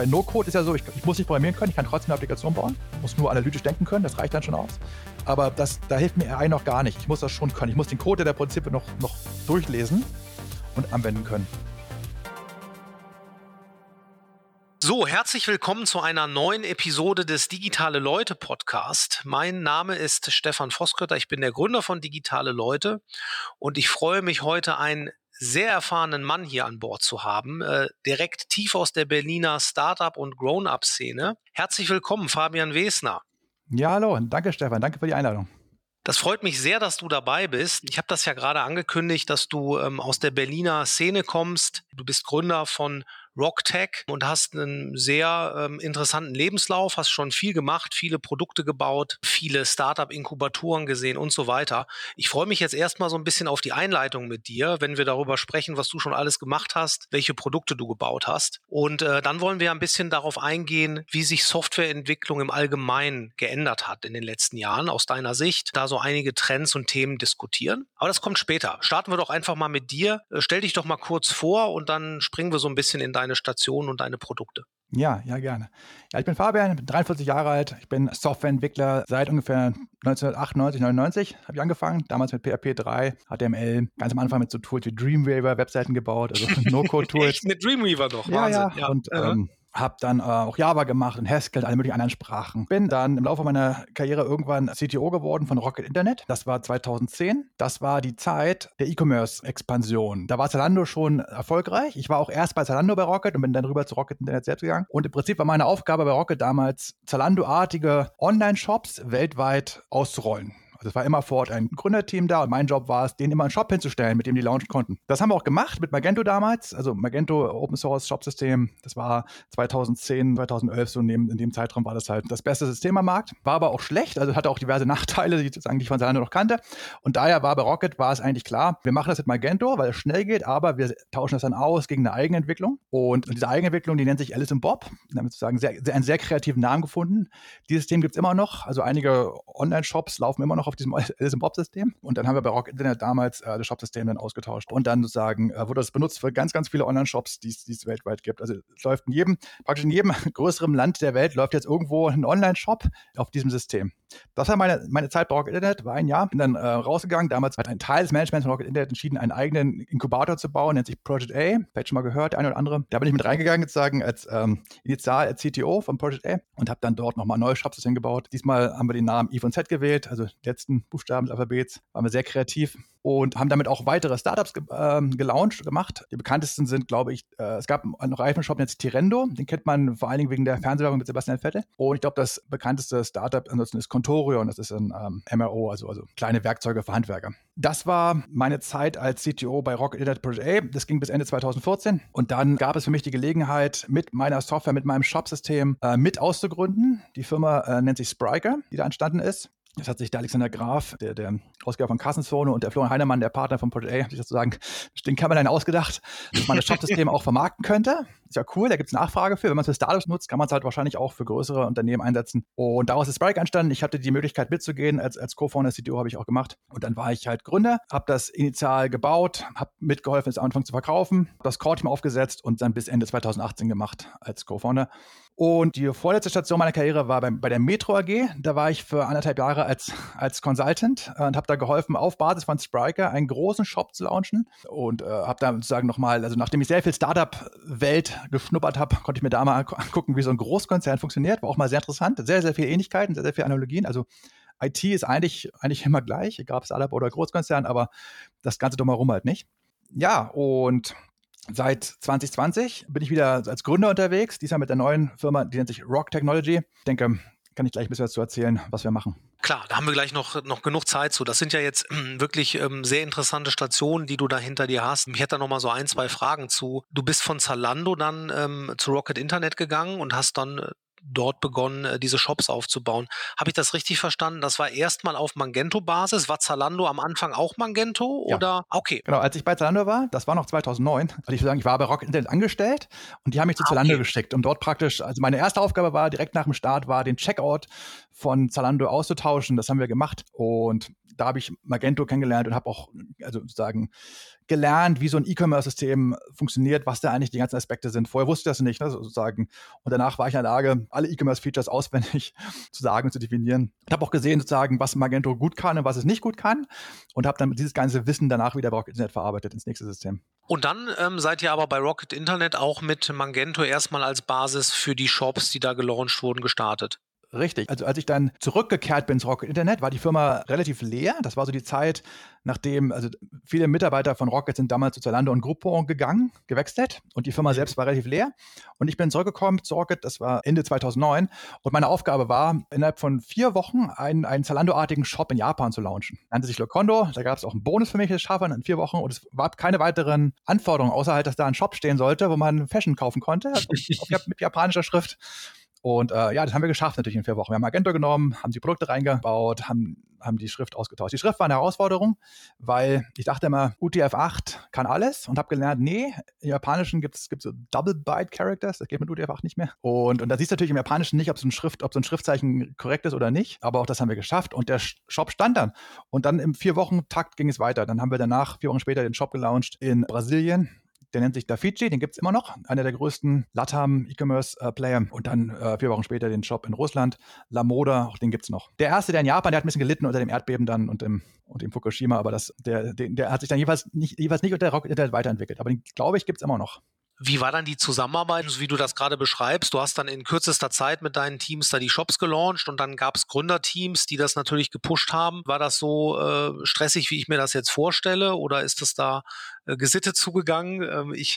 Bei No-Code ist ja so, ich, ich, muss nicht programmieren können, ich kann trotzdem eine Applikation bauen, muss nur analytisch denken können, das reicht dann schon aus. Aber das, da hilft mir AI noch gar nicht. Ich muss das schon können. Ich muss den Code der Prinzipien noch, noch durchlesen und anwenden können. So, herzlich willkommen zu einer neuen Episode des Digitale Leute Podcast. Mein Name ist Stefan Voskötter, ich bin der Gründer von Digitale Leute und ich freue mich heute einen sehr erfahrenen Mann hier an Bord zu haben, äh, direkt tief aus der Berliner Startup- und Grown-up-Szene. Herzlich willkommen, Fabian Wesner. Ja, hallo, danke Stefan, danke für die Einladung. Das freut mich sehr, dass du dabei bist. Ich habe das ja gerade angekündigt, dass du ähm, aus der Berliner Szene kommst. Du bist Gründer von RockTech und hast einen sehr ähm, interessanten Lebenslauf, hast schon viel gemacht, viele Produkte gebaut, viele Startup-Inkubatoren gesehen und so weiter. Ich freue mich jetzt erstmal so ein bisschen auf die Einleitung mit dir, wenn wir darüber sprechen, was du schon alles gemacht hast, welche Produkte du gebaut hast. Und äh, dann wollen wir ein bisschen darauf eingehen, wie sich Softwareentwicklung im Allgemeinen geändert hat in den letzten Jahren aus deiner Sicht, da so einige Trends und Themen diskutieren. Aber das kommt später. Starten wir doch einfach mal mit dir. Äh, stell dich doch mal kurz vor und dann springen wir so ein bisschen in deine deine Station und deine Produkte. Ja, ja, gerne. Ja, ich bin Fabian, bin 43 Jahre alt. Ich bin Softwareentwickler seit ungefähr 1998, 99 habe ich angefangen. Damals mit PHP 3, HTML, ganz am Anfang mit so Tools wie Dreamweaver, Webseiten gebaut, also No-Code-Tools. Mit Dreamweaver noch? Ja, Wahnsinn. ja. ja. Und ähm, habe dann äh, auch Java gemacht und Haskell, alle möglichen anderen Sprachen. Bin dann im Laufe meiner Karriere irgendwann CTO geworden von Rocket Internet. Das war 2010. Das war die Zeit der E-Commerce-Expansion. Da war Zalando schon erfolgreich. Ich war auch erst bei Zalando bei Rocket und bin dann rüber zu Rocket Internet selbst gegangen. Und im Prinzip war meine Aufgabe bei Rocket damals, Zalando-artige Online-Shops weltweit auszurollen. Also es war immer vor Ort ein Gründerteam da und mein Job war es, denen immer einen Shop hinzustellen, mit dem die launchen konnten. Das haben wir auch gemacht mit Magento damals, also Magento Open Source Shop System. Das war 2010, 2011 so in dem, in dem Zeitraum war das halt das beste System am Markt. War aber auch schlecht, also hatte auch diverse Nachteile, die ich eigentlich von Zalando noch kannte. Und daher war bei Rocket war es eigentlich klar, wir machen das mit Magento, weil es schnell geht, aber wir tauschen das dann aus gegen eine Eigenentwicklung. Und diese Eigenentwicklung, die nennt sich Alice in Bob. Damit sozusagen sehr, sehr, einen sehr kreativen Namen gefunden. Dieses System gibt es immer noch. Also einige Online-Shops laufen immer noch auf diesem Alice Bob-System. Und dann haben wir bei Rock Internet damals äh, das Shop-System dann ausgetauscht. Und dann sozusagen äh, wurde das benutzt für ganz, ganz viele Online-Shops, die es weltweit gibt. Also es läuft in jedem, praktisch in jedem größeren Land der Welt läuft jetzt irgendwo ein Online-Shop auf diesem System. Das war meine, meine Zeit bei Rocket Internet, war ein Jahr. Bin dann äh, rausgegangen. Damals hat ein Teil des Managements von Rocket Internet entschieden, einen eigenen Inkubator zu bauen, nennt sich Project A. Vielleicht schon mal gehört, der eine oder andere. Da bin ich mit reingegangen, sozusagen als ähm, Initial als CTO von Project A und habe dann dort nochmal ein neues Shopsystem gebaut. Diesmal haben wir den Namen Eve und Z gewählt, also die letzten Buchstaben des Alphabets. Waren wir sehr kreativ und haben damit auch weitere Startups ge ähm, gelauncht, gemacht. Die bekanntesten sind, glaube ich, äh, es gab einen Reifenshop, sich Tirendo. Den kennt man vor allen Dingen wegen der Fernsehwerbung mit Sebastian Vettel. Und ich glaube, das bekannteste Startup ansonsten ist Contorion. Das ist ein ähm, MRO, also, also kleine Werkzeuge für Handwerker. Das war meine Zeit als CTO bei Rocket Internet Project A. Das ging bis Ende 2014. Und dann gab es für mich die Gelegenheit, mit meiner Software, mit meinem Shop-System äh, mit auszugründen. Die Firma äh, nennt sich Spriker, die da entstanden ist. Das hat sich der Alexander Graf, der, der Ausgeber von Kassenzone und der Florian Heinemann, der Partner von Project A, sich sozusagen den Kämmerlein ausgedacht, dass man das Shop-System auch vermarkten könnte. Ist ja cool, da gibt es Nachfrage für. Wenn man es für Startups nutzt, kann man es halt wahrscheinlich auch für größere Unternehmen einsetzen. Und daraus ist Sprike entstanden. Ich hatte die Möglichkeit mitzugehen. Als, als Co-Founder CTO habe ich auch gemacht. Und dann war ich halt Gründer, habe das initial gebaut, habe mitgeholfen, es am Anfang zu verkaufen, das Core-Team aufgesetzt und dann bis Ende 2018 gemacht als Co-Founder. Und die vorletzte Station meiner Karriere war bei, bei der Metro AG. Da war ich für anderthalb Jahre als, als Consultant und habe da geholfen, auf Basis von Spriker einen großen Shop zu launchen. Und äh, habe da sozusagen nochmal, also nachdem ich sehr viel Startup-Welt geschnuppert habe, konnte ich mir da mal angucken, wie so ein Großkonzern funktioniert. War auch mal sehr interessant. Sehr, sehr viele Ähnlichkeiten, sehr, sehr viele Analogien. Also IT ist eigentlich, eigentlich immer gleich, egal ob Startup oder Großkonzern, aber das Ganze drumherum halt nicht. Ja, und Seit 2020 bin ich wieder als Gründer unterwegs, diesmal mit der neuen Firma, die nennt sich Rock Technology. Ich denke, kann ich gleich ein bisschen dazu erzählen, was wir machen. Klar, da haben wir gleich noch, noch genug Zeit zu. Das sind ja jetzt ähm, wirklich ähm, sehr interessante Stationen, die du da hinter dir hast. Ich hätte da noch mal so ein, zwei Fragen zu. Du bist von Zalando dann ähm, zu Rocket Internet gegangen und hast dann äh, dort begonnen, äh, diese Shops aufzubauen. Habe ich das richtig verstanden? Das war erstmal auf Magento-Basis. War Zalando am Anfang auch Magento? Ja. Oder? Okay. Genau, als ich bei Zalando war, das war noch 2009, also ich würde sagen, ich war bei Rocket Internet angestellt und die haben mich zu ah, Zalando okay. geschickt, um dort praktisch, also meine erste Aufgabe war, direkt nach dem Start, war den Checkout von Zalando auszutauschen. Das haben wir gemacht und da habe ich Magento kennengelernt und habe auch also sozusagen gelernt, wie so ein E-Commerce-System funktioniert, was da eigentlich die ganzen Aspekte sind. Vorher wusste ich das nicht, ne, sozusagen. Und danach war ich in der Lage, alle E-Commerce-Features auswendig zu sagen und zu definieren. Ich habe auch gesehen, sozusagen, was Magento gut kann und was es nicht gut kann. Und habe dann dieses ganze Wissen danach wieder bei Rocket Internet verarbeitet ins nächste System. Und dann ähm, seid ihr aber bei Rocket Internet auch mit Magento erstmal als Basis für die Shops, die da gelauncht wurden, gestartet. Richtig. Also als ich dann zurückgekehrt bin zu Rocket Internet, war die Firma relativ leer. Das war so die Zeit, nachdem, also viele Mitarbeiter von Rocket sind damals zu Zalando und Groupon gegangen, gewechselt und die Firma selbst war relativ leer. Und ich bin zurückgekommen zu Rocket, das war Ende 2009 und meine Aufgabe war, innerhalb von vier Wochen einen, einen Zalando-artigen Shop in Japan zu launchen. Nannte sich Lokondo, da gab es auch einen Bonus für mich, das schaffe in vier Wochen und es gab keine weiteren Anforderungen, außer halt, dass da ein Shop stehen sollte, wo man Fashion kaufen konnte, auf, mit japanischer Schrift. Und äh, ja, das haben wir geschafft natürlich in vier Wochen. Wir haben Magento genommen, haben die Produkte reingebaut, haben, haben die Schrift ausgetauscht. Die Schrift war eine Herausforderung, weil ich dachte immer, UTF-8 kann alles und habe gelernt, nee, im Japanischen gibt es so Double-Byte-Characters, das geht mit UTF-8 nicht mehr. Und, und da siehst du natürlich im Japanischen nicht, ob so, ein Schrift, ob so ein Schriftzeichen korrekt ist oder nicht, aber auch das haben wir geschafft und der Shop stand dann. Und dann im vier Wochen Takt ging es weiter. Dann haben wir danach, vier Wochen später, den Shop gelauncht in Brasilien der nennt sich Dafici, den gibt es immer noch, einer der größten Latam E-Commerce-Player. Und dann äh, vier Wochen später den Shop in Russland, La Moda, auch den gibt es noch. Der erste, der in Japan, der hat ein bisschen gelitten unter dem Erdbeben dann und im, und im Fukushima, aber das, der, der, der hat sich dann jeweils nicht, jeweils nicht unter Rocket Internet weiterentwickelt. Aber den, glaube ich, gibt es immer noch. Wie war dann die Zusammenarbeit, wie du das gerade beschreibst? Du hast dann in kürzester Zeit mit deinen Teams da die Shops gelauncht und dann gab es Gründerteams, die das natürlich gepusht haben. War das so äh, stressig, wie ich mir das jetzt vorstelle, oder ist das da äh, gesittet zugegangen? Ähm, ich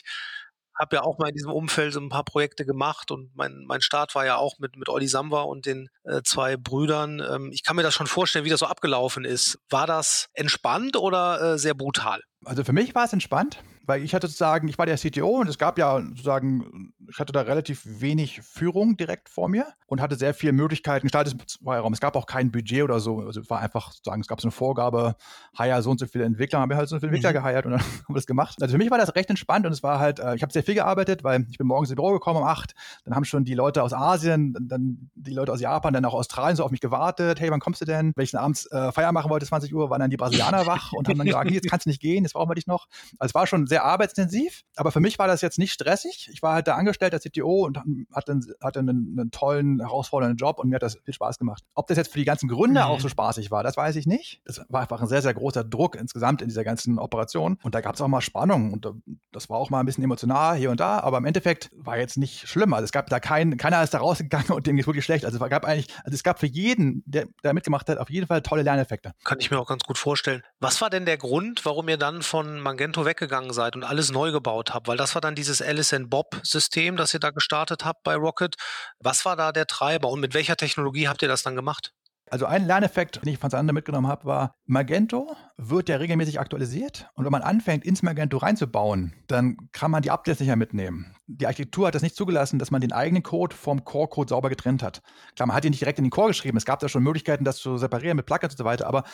habe ja auch mal in diesem Umfeld so ein paar Projekte gemacht und mein, mein Start war ja auch mit, mit Olli Samba und den äh, zwei Brüdern. Ähm, ich kann mir das schon vorstellen, wie das so abgelaufen ist. War das entspannt oder äh, sehr brutal? Also für mich war es entspannt weil ich hatte sozusagen, ich war der CTO und es gab ja sozusagen, ich hatte da relativ wenig Führung direkt vor mir und hatte sehr viele Möglichkeiten, Gestaltungsfreiraum. Es gab auch kein Budget oder so. Also es war einfach sozusagen, es gab so eine Vorgabe, hire so und so viele Entwickler, haben wir halt so viele Entwickler mhm. geheiert und dann haben wir das gemacht. Also für mich war das recht entspannt und es war halt, äh, ich habe sehr viel gearbeitet, weil ich bin morgens ins Büro gekommen um acht, dann haben schon die Leute aus Asien, dann die Leute aus Japan, dann auch Australien so auf mich gewartet. Hey, wann kommst du denn? Wenn ich abends äh, Feier machen wollte, 20 Uhr, waren dann die Brasilianer wach und haben dann gesagt, jetzt kannst du nicht gehen, jetzt brauchen wir dich noch. Also es war schon sehr arbeitsintensiv, aber für mich war das jetzt nicht stressig. Ich war halt da angestellt als CTO und hatte, hatte einen, einen tollen, herausfordernden Job und mir hat das viel Spaß gemacht. Ob das jetzt für die ganzen Gründer mhm. auch so spaßig war, das weiß ich nicht. Es war einfach ein sehr, sehr großer Druck insgesamt in dieser ganzen Operation und da gab es auch mal Spannung und das war auch mal ein bisschen emotional hier und da, aber im Endeffekt war jetzt nicht schlimm. Also es gab da keinen, keiner ist da rausgegangen und dem geht wirklich schlecht. Also es gab eigentlich, also es gab für jeden, der da mitgemacht hat, auf jeden Fall tolle Lerneffekte. Kann ich mir auch ganz gut vorstellen. Was war denn der Grund, warum ihr dann von Magento weggegangen seid und alles neu gebaut habt, weil das war dann dieses Alice Bob System, das ihr da gestartet habt bei Rocket. Was war da der Treiber und mit welcher Technologie habt ihr das dann gemacht? Also ein Lerneffekt, den ich von Sander mitgenommen habe, war, Magento wird ja regelmäßig aktualisiert und wenn man anfängt, ins Magento reinzubauen, dann kann man die Updates nicht mehr mitnehmen. Die Architektur hat das nicht zugelassen, dass man den eigenen Code vom Core-Code sauber getrennt hat. Klar, man hat ihn nicht direkt in den Core geschrieben, es gab da schon Möglichkeiten, das zu separieren mit Plugins und so weiter, aber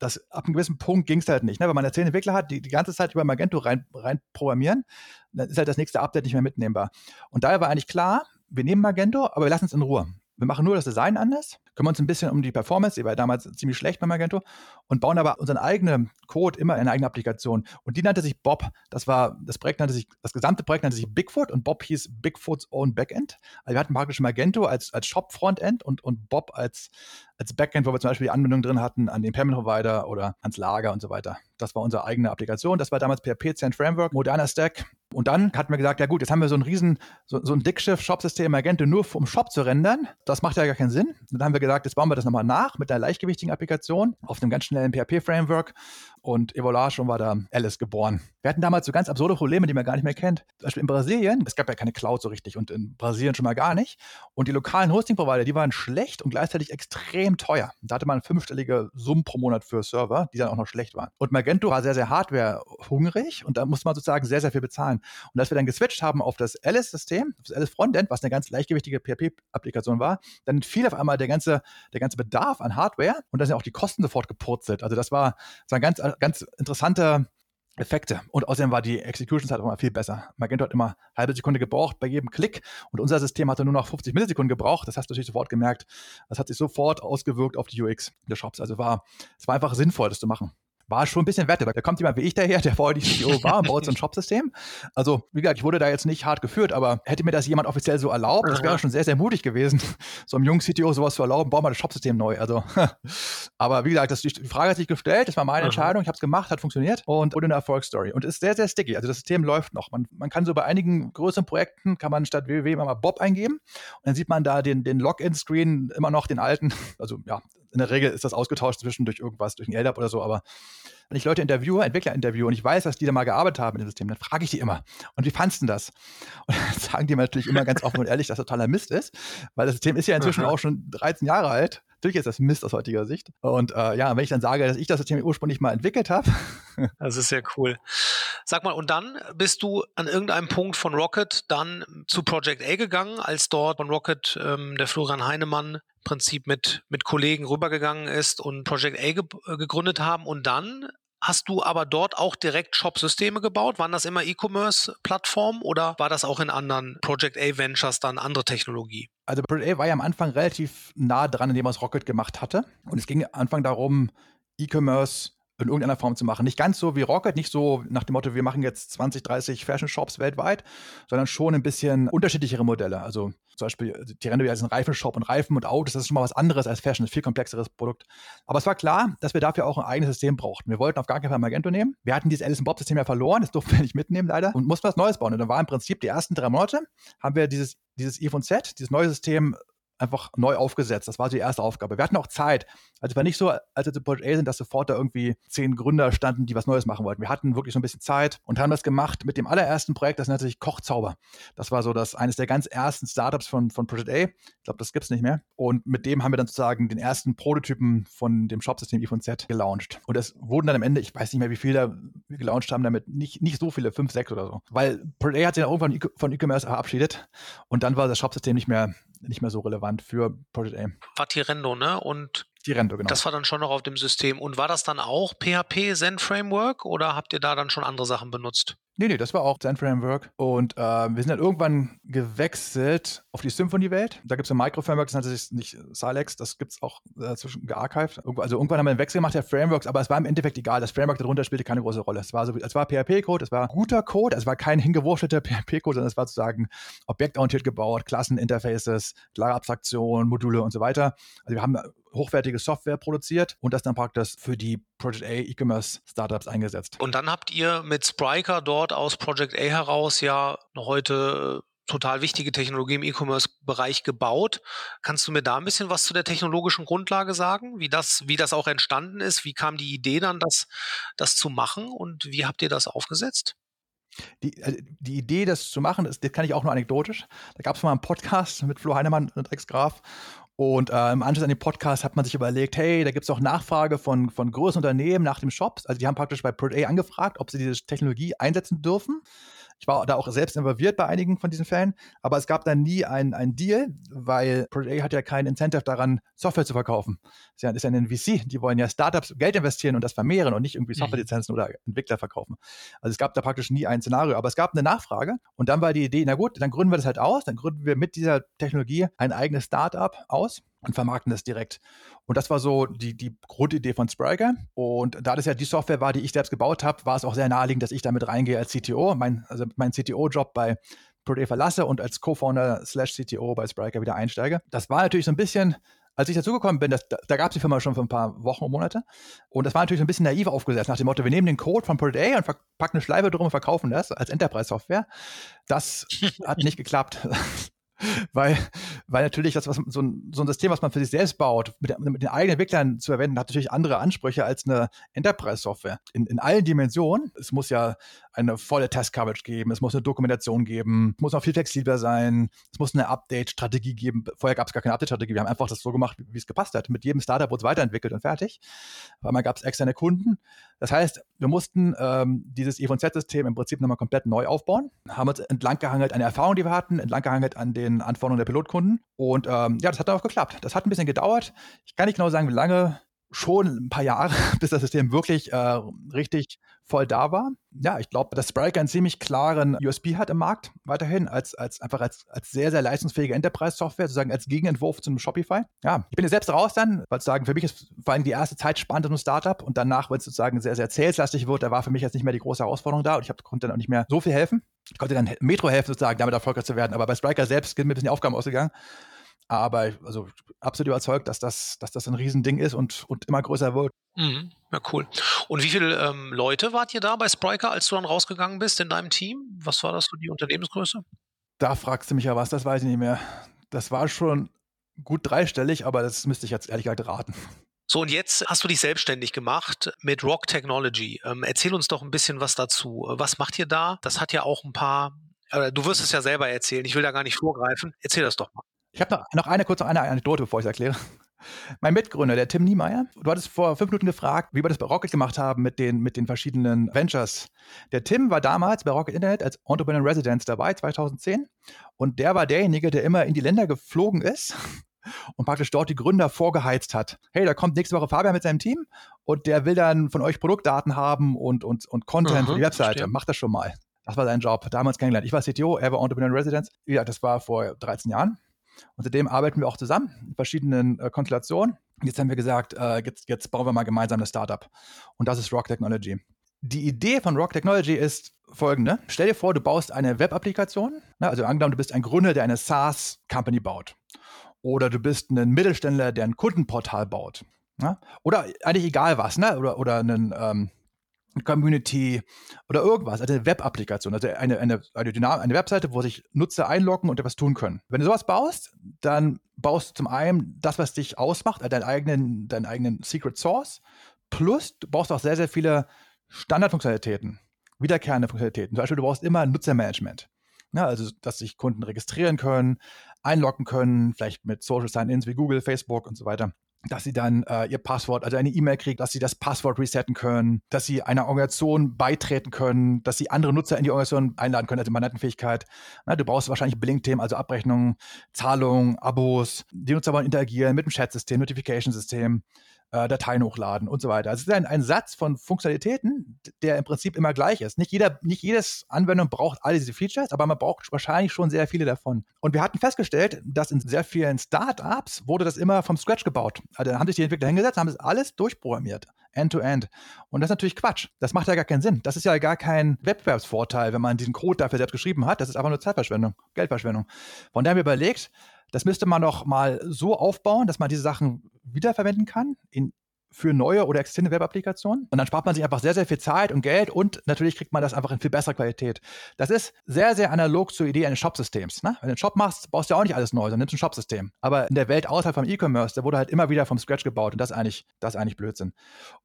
das, ab einem gewissen Punkt ging es halt nicht. Ne? Wenn man zehn Entwickler hat, die die ganze Zeit über Magento rein, rein programmieren, dann ist halt das nächste Update nicht mehr mitnehmbar. Und daher war eigentlich klar, wir nehmen Magento, aber wir lassen es in Ruhe. Wir machen nur das Design anders, kümmern uns ein bisschen um die Performance, die war damals ziemlich schlecht bei Magento und bauen aber unseren eigenen Code immer in eine eigene Applikation. Und die nannte sich Bob. Das war, das Projekt nannte sich, das gesamte Projekt nannte sich Bigfoot und Bob hieß Bigfoots Own Backend. Also wir hatten praktisch Magento als, als Shop-Frontend und, und Bob als, als Backend, wo wir zum Beispiel die Anbindung drin hatten an den Payment Provider oder ans Lager und so weiter. Das war unsere eigene Applikation. Das war damals PHP Cent Framework, moderner Stack. Und dann hatten wir gesagt, ja gut, jetzt haben wir so ein riesen, so, so ein Dickschiff-Shop-System Magento nur um Shop zu rendern. Das macht ja gar keinen Sinn. Dann haben wir gesagt, jetzt bauen wir das nochmal nach mit einer leichtgewichtigen Applikation auf einem ganz schnellen PHP-Framework und Evolation war da Alice geboren. Wir hatten damals so ganz absurde Probleme, die man gar nicht mehr kennt. Zum Beispiel in Brasilien, es gab ja keine Cloud so richtig und in Brasilien schon mal gar nicht. Und die lokalen Hosting-Provider, die waren schlecht und gleichzeitig extrem teuer. Da hatte man fünfstellige Summen pro Monat für Server, die dann auch noch schlecht waren. Und Magento war sehr, sehr hardware-hungrig und da musste man sozusagen sehr, sehr viel bezahlen. Und als wir dann geswitcht haben auf das Alice-System, auf das Alice Frontend, was eine ganz leichtgewichtige PHP-Applikation war, dann fiel auf einmal der ganze, der ganze Bedarf an Hardware und dann sind auch die Kosten sofort gepurzelt. Also das war, das war ein ganz ganz interessanter Effekte. Und außerdem war die Execution-Zeit auch immer viel besser. Magento hat immer halbe Sekunde gebraucht bei jedem Klick und unser System hatte nur noch 50 Millisekunden gebraucht. Das hast du natürlich sofort gemerkt. Das hat sich sofort ausgewirkt auf die UX der Shops. Also war, es war einfach sinnvoll, das zu machen war schon ein bisschen wette. Da kommt jemand wie ich daher, der vorher die CEO war und baut so ein Shopsystem. Also, wie gesagt, ich wurde da jetzt nicht hart geführt, aber hätte mir das jemand offiziell so erlaubt, das wäre schon sehr, sehr mutig gewesen, so einem jungen CTO sowas zu erlauben, bauen wir das Shopsystem neu. Also, aber wie gesagt, das, die Frage hat sich gestellt, das war meine. Entscheidung, ich habe es gemacht, hat funktioniert und wurde eine Erfolgsstory. Und ist sehr, sehr sticky. Also das System läuft noch. Man, man kann so bei einigen größeren Projekten, kann man statt www immer mal Bob eingeben und dann sieht man da den, den Login-Screen immer noch den alten, also ja, in der Regel ist das ausgetauscht zwischendurch irgendwas, durch ein LDAP oder so, aber wenn ich Leute interviewe, Entwickler interviewe und ich weiß, dass die da mal gearbeitet haben in dem System, dann frage ich die immer, und wie fandest du das? Und dann sagen die mir natürlich immer ganz offen und ehrlich, dass das totaler Mist ist, weil das System ist ja inzwischen auch schon 13 Jahre alt. Natürlich ist das Mist aus heutiger Sicht. Und äh, ja, wenn ich dann sage, dass ich das System ursprünglich mal entwickelt habe. das ist sehr cool. Sag mal, und dann bist du an irgendeinem Punkt von Rocket dann zu Project A gegangen, als dort von Rocket ähm, der Florian Heinemann Prinzip mit, mit Kollegen rübergegangen ist und Project A ge äh, gegründet haben. Und dann hast du aber dort auch direkt Shop-Systeme gebaut? Waren das immer E-Commerce-Plattformen oder war das auch in anderen Project A Ventures dann andere Technologie? Also Project A war ja am Anfang relativ nah dran in dem, was Rocket gemacht hatte. Und es ging am Anfang darum, E-Commerce in irgendeiner Form zu machen. Nicht ganz so wie Rocket, nicht so nach dem Motto, wir machen jetzt 20, 30 Fashion Shops weltweit, sondern schon ein bisschen unterschiedlichere Modelle. Also zum Beispiel Tirendo ist ein Reifenshop und Reifen und Autos, das ist schon mal was anderes als Fashion, ein viel komplexeres Produkt. Aber es war klar, dass wir dafür auch ein eigenes System brauchten. Wir wollten auf gar keinen Fall Magento nehmen. Wir hatten dieses Alice Bob System ja verloren, das durften wir nicht mitnehmen leider und mussten was Neues bauen. Und dann war im Prinzip die ersten drei Monate, haben wir dieses, dieses I von Z, dieses neue System einfach neu aufgesetzt. Das war die erste Aufgabe. Wir hatten auch Zeit. Also es war nicht so, als wir zu Project A sind, dass sofort da irgendwie zehn Gründer standen, die was Neues machen wollten. Wir hatten wirklich so ein bisschen Zeit und haben das gemacht mit dem allerersten Projekt, das nennt sich Kochzauber. Das war so das eines der ganz ersten Startups von, von Project A. Ich glaube, das gibt es nicht mehr. Und mit dem haben wir dann sozusagen den ersten Prototypen von dem Shopsystem i von Z gelauncht. Und es wurden dann am Ende, ich weiß nicht mehr, wie viele wir gelauncht haben damit, nicht, nicht so viele, fünf, sechs oder so. Weil Project A hat sich dann irgendwann von E-Commerce verabschiedet und dann war das Shopsystem nicht mehr nicht mehr so relevant für Project A. War Tirendo, ne? Und die Rente, genau. Das war dann schon noch auf dem System. Und war das dann auch PHP Zen Framework oder habt ihr da dann schon andere Sachen benutzt? Nee, nee, das war auch Zen Framework. Und äh, wir sind dann irgendwann gewechselt auf die Symfony-Welt. Da gibt es ein Micro-Framework, das nennt sich nicht Silex, das gibt es auch äh, zwischen gearchived. Also irgendwann haben wir einen Wechsel gemacht der Frameworks, aber es war im Endeffekt egal. Das Framework darunter spielte keine große Rolle. Es war, so, war PHP-Code, es war guter Code, es war kein hingewurschtelter PHP-Code, sondern es war sozusagen objektorientiert gebaut, Klasseninterfaces, klare Abstraktion, Module und so weiter. Also wir haben hochwertige Software produziert und das dann praktisch für die Project A E-Commerce Startups eingesetzt. Und dann habt ihr mit Spryker dort aus Project A heraus ja noch heute äh, total wichtige Technologie im E-Commerce-Bereich gebaut. Kannst du mir da ein bisschen was zu der technologischen Grundlage sagen, wie das, wie das auch entstanden ist? Wie kam die Idee dann, das, das zu machen und wie habt ihr das aufgesetzt? Die, also die Idee, das zu machen, das, das kann ich auch nur anekdotisch. Da gab es mal einen Podcast mit Flo Heinemann und Rex Graf und äh, im Anschluss an den Podcast hat man sich überlegt, hey, da gibt es auch Nachfrage von, von großen Unternehmen nach dem Shop. Also die haben praktisch bei Prod A angefragt, ob sie diese Technologie einsetzen dürfen. Ich war da auch selbst involviert bei einigen von diesen Fällen, aber es gab dann nie einen Deal, weil Project A hat ja kein Incentive daran, Software zu verkaufen. Das ist ja, ist ja ein VC, die wollen ja Startups Geld investieren und das vermehren und nicht irgendwie mhm. Softwarelizenzen oder Entwickler verkaufen. Also es gab da praktisch nie ein Szenario, aber es gab eine Nachfrage und dann war die Idee, na gut, dann gründen wir das halt aus, dann gründen wir mit dieser Technologie ein eigenes Startup aus und vermarkten das direkt. Und das war so die, die Grundidee von Spriker. Und da das ja die Software war, die ich selbst gebaut habe, war es auch sehr naheliegend, dass ich damit reingehe als CTO, mein, also mein CTO-Job bei Prode verlasse und als Co-Founder slash CTO bei Spriker wieder einsteige. Das war natürlich so ein bisschen als ich dazugekommen bin, das, da, gab es die Firma schon für ein paar Wochen und Monate. Und das war natürlich so ein bisschen naiv aufgesetzt, nach dem Motto, wir nehmen den Code von Project A und packen eine Schleife drum und verkaufen das als Enterprise-Software. Das hat nicht geklappt weil, weil natürlich das, was so ein, so ein System, was man für sich selbst baut, mit, mit den eigenen Entwicklern zu verwenden, hat natürlich andere Ansprüche als eine Enterprise-Software. In, in allen Dimensionen. Es muss ja eine volle Test-Coverage geben, es muss eine Dokumentation geben, es muss auch viel flexibler sein, es muss eine Update-Strategie geben. Vorher gab es gar keine Update-Strategie, wir haben einfach das so gemacht, wie es gepasst hat. Mit jedem Startup wurde es weiterentwickelt und fertig. Auf einmal gab es externe Kunden. Das heißt, wir mussten ähm, dieses E-Z-System im Prinzip nochmal komplett neu aufbauen, haben uns entlang gehangelt an der Erfahrung, die wir hatten, entlang gehangelt an den Anforderungen der Pilotkunden. Und ähm, ja, das hat dann auch geklappt. Das hat ein bisschen gedauert. Ich kann nicht genau sagen, wie lange schon ein paar Jahre, bis das System wirklich äh, richtig voll da war. Ja, ich glaube, dass Spryker einen ziemlich klaren USB hat im Markt weiterhin, als, als einfach als, als sehr, sehr leistungsfähige Enterprise-Software, sozusagen als Gegenentwurf zum Shopify. Ja, ich bin jetzt selbst raus dann, weil sagen, für mich ist vor allem die erste Zeit spannend in einem Startup und danach, wenn es sozusagen sehr, sehr saleslastig wird, da war für mich jetzt nicht mehr die große Herausforderung da und ich hab, konnte dann auch nicht mehr so viel helfen. Ich konnte dann Metro helfen, sozusagen, damit erfolgreich zu werden, aber bei Spryker selbst sind mir ein bisschen die Aufgaben ausgegangen. Aber also absolut überzeugt, dass das, dass das ein Riesending ist und, und immer größer wird. Mhm. Ja, cool. Und wie viele ähm, Leute wart ihr da bei Spriker, als du dann rausgegangen bist in deinem Team? Was war das für die Unternehmensgröße? Da fragst du mich ja was, das weiß ich nicht mehr. Das war schon gut dreistellig, aber das müsste ich jetzt ehrlich gesagt raten. So, und jetzt hast du dich selbstständig gemacht mit Rock Technology. Ähm, erzähl uns doch ein bisschen was dazu. Was macht ihr da? Das hat ja auch ein paar, äh, du wirst es ja selber erzählen, ich will da gar nicht vorgreifen. Erzähl das doch mal. Ich habe noch, noch eine kurze eine Anekdote, bevor ich es erkläre. Mein Mitgründer, der Tim Niemeyer, du hattest vor fünf Minuten gefragt, wie wir das bei Rocket gemacht haben mit den, mit den verschiedenen Ventures. Der Tim war damals bei Rocket Internet als Entrepreneur in Residence dabei, 2010. Und der war derjenige, der immer in die Länder geflogen ist und praktisch dort die Gründer vorgeheizt hat. Hey, da kommt nächste Woche Fabian mit seinem Team und der will dann von euch Produktdaten haben und, und, und Content mhm, für die Webseite. Verstehe. Macht das schon mal. Das war sein Job. Damals kennengelernt. Ich war CTO, er war Entrepreneur in Residence. Ja, das war vor 13 Jahren. Und seitdem arbeiten wir auch zusammen in verschiedenen äh, Konstellationen. Jetzt haben wir gesagt, äh, jetzt, jetzt bauen wir mal gemeinsam eine Startup. Und das ist Rock Technology. Die Idee von Rock Technology ist folgende. Stell dir vor, du baust eine Web-Applikation. Ne? Also angenommen, du bist ein Gründer, der eine SaaS-Company baut. Oder du bist ein Mittelständler, der ein Kundenportal baut. Ne? Oder eigentlich egal was, ne? Oder, oder einen, ähm, Community oder irgendwas, also eine Web-Applikation, also eine, eine, eine, eine Webseite, wo sich Nutzer einloggen und etwas tun können. Wenn du sowas baust, dann baust du zum einen das, was dich ausmacht, also deinen eigenen, deinen eigenen Secret Source, plus du brauchst auch sehr, sehr viele Standardfunktionalitäten, wiederkehrende Funktionalitäten. Zum Beispiel, du brauchst immer Nutzermanagement. Ja, also, dass sich Kunden registrieren können, einloggen können, vielleicht mit Social Sign-ins wie Google, Facebook und so weiter dass sie dann äh, ihr Passwort, also eine E-Mail kriegen, dass sie das Passwort resetten können, dass sie einer Organisation beitreten können, dass sie andere Nutzer in die Organisation einladen können, also Mandantenfähigkeit. Na, du brauchst wahrscheinlich Billing-Themen, also Abrechnungen, Zahlungen, Abos. Die Nutzer wollen interagieren mit dem Chat-System, Notification-System äh, Dateien hochladen und so weiter. Also es ist ein, ein Satz von Funktionalitäten, der im Prinzip immer gleich ist. Nicht, jeder, nicht jedes Anwendung braucht all diese Features, aber man braucht wahrscheinlich schon sehr viele davon. Und wir hatten festgestellt, dass in sehr vielen Startups wurde das immer vom Scratch gebaut. Also haben sich die Entwickler hingesetzt, haben das alles durchprogrammiert, end-to-end. -end. Und das ist natürlich Quatsch. Das macht ja gar keinen Sinn. Das ist ja gar kein Wettbewerbsvorteil, wenn man diesen Code dafür selbst geschrieben hat. Das ist einfach nur Zeitverschwendung, Geldverschwendung. Von daher haben wir überlegt, das müsste man doch mal so aufbauen, dass man diese Sachen wiederverwenden kann in für neue oder existierende Web-Applikationen. Und dann spart man sich einfach sehr, sehr viel Zeit und Geld und natürlich kriegt man das einfach in viel besserer Qualität. Das ist sehr, sehr analog zur Idee eines Shop-Systems. Ne? Wenn du einen Shop machst, baust du ja auch nicht alles neu, sondern nimmst ein Shop-System. Aber in der Welt außerhalb vom E-Commerce, da wurde halt immer wieder vom Scratch gebaut und das ist eigentlich, das ist eigentlich Blödsinn.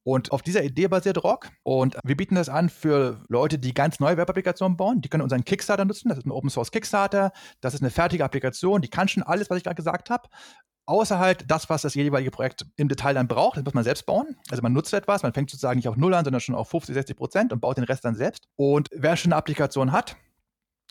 Und auf dieser Idee basiert Rock und wir bieten das an für Leute, die ganz neue Web-Applikationen bauen. Die können unseren Kickstarter nutzen. Das ist ein Open-Source Kickstarter. Das ist eine fertige Applikation, die kann schon alles, was ich gerade gesagt habe außer halt das, was das jeweilige Projekt im Detail dann braucht, das muss man selbst bauen. Also man nutzt etwas, man fängt sozusagen nicht auf Null an, sondern schon auf 50, 60 Prozent und baut den Rest dann selbst. Und wer schon eine Applikation hat,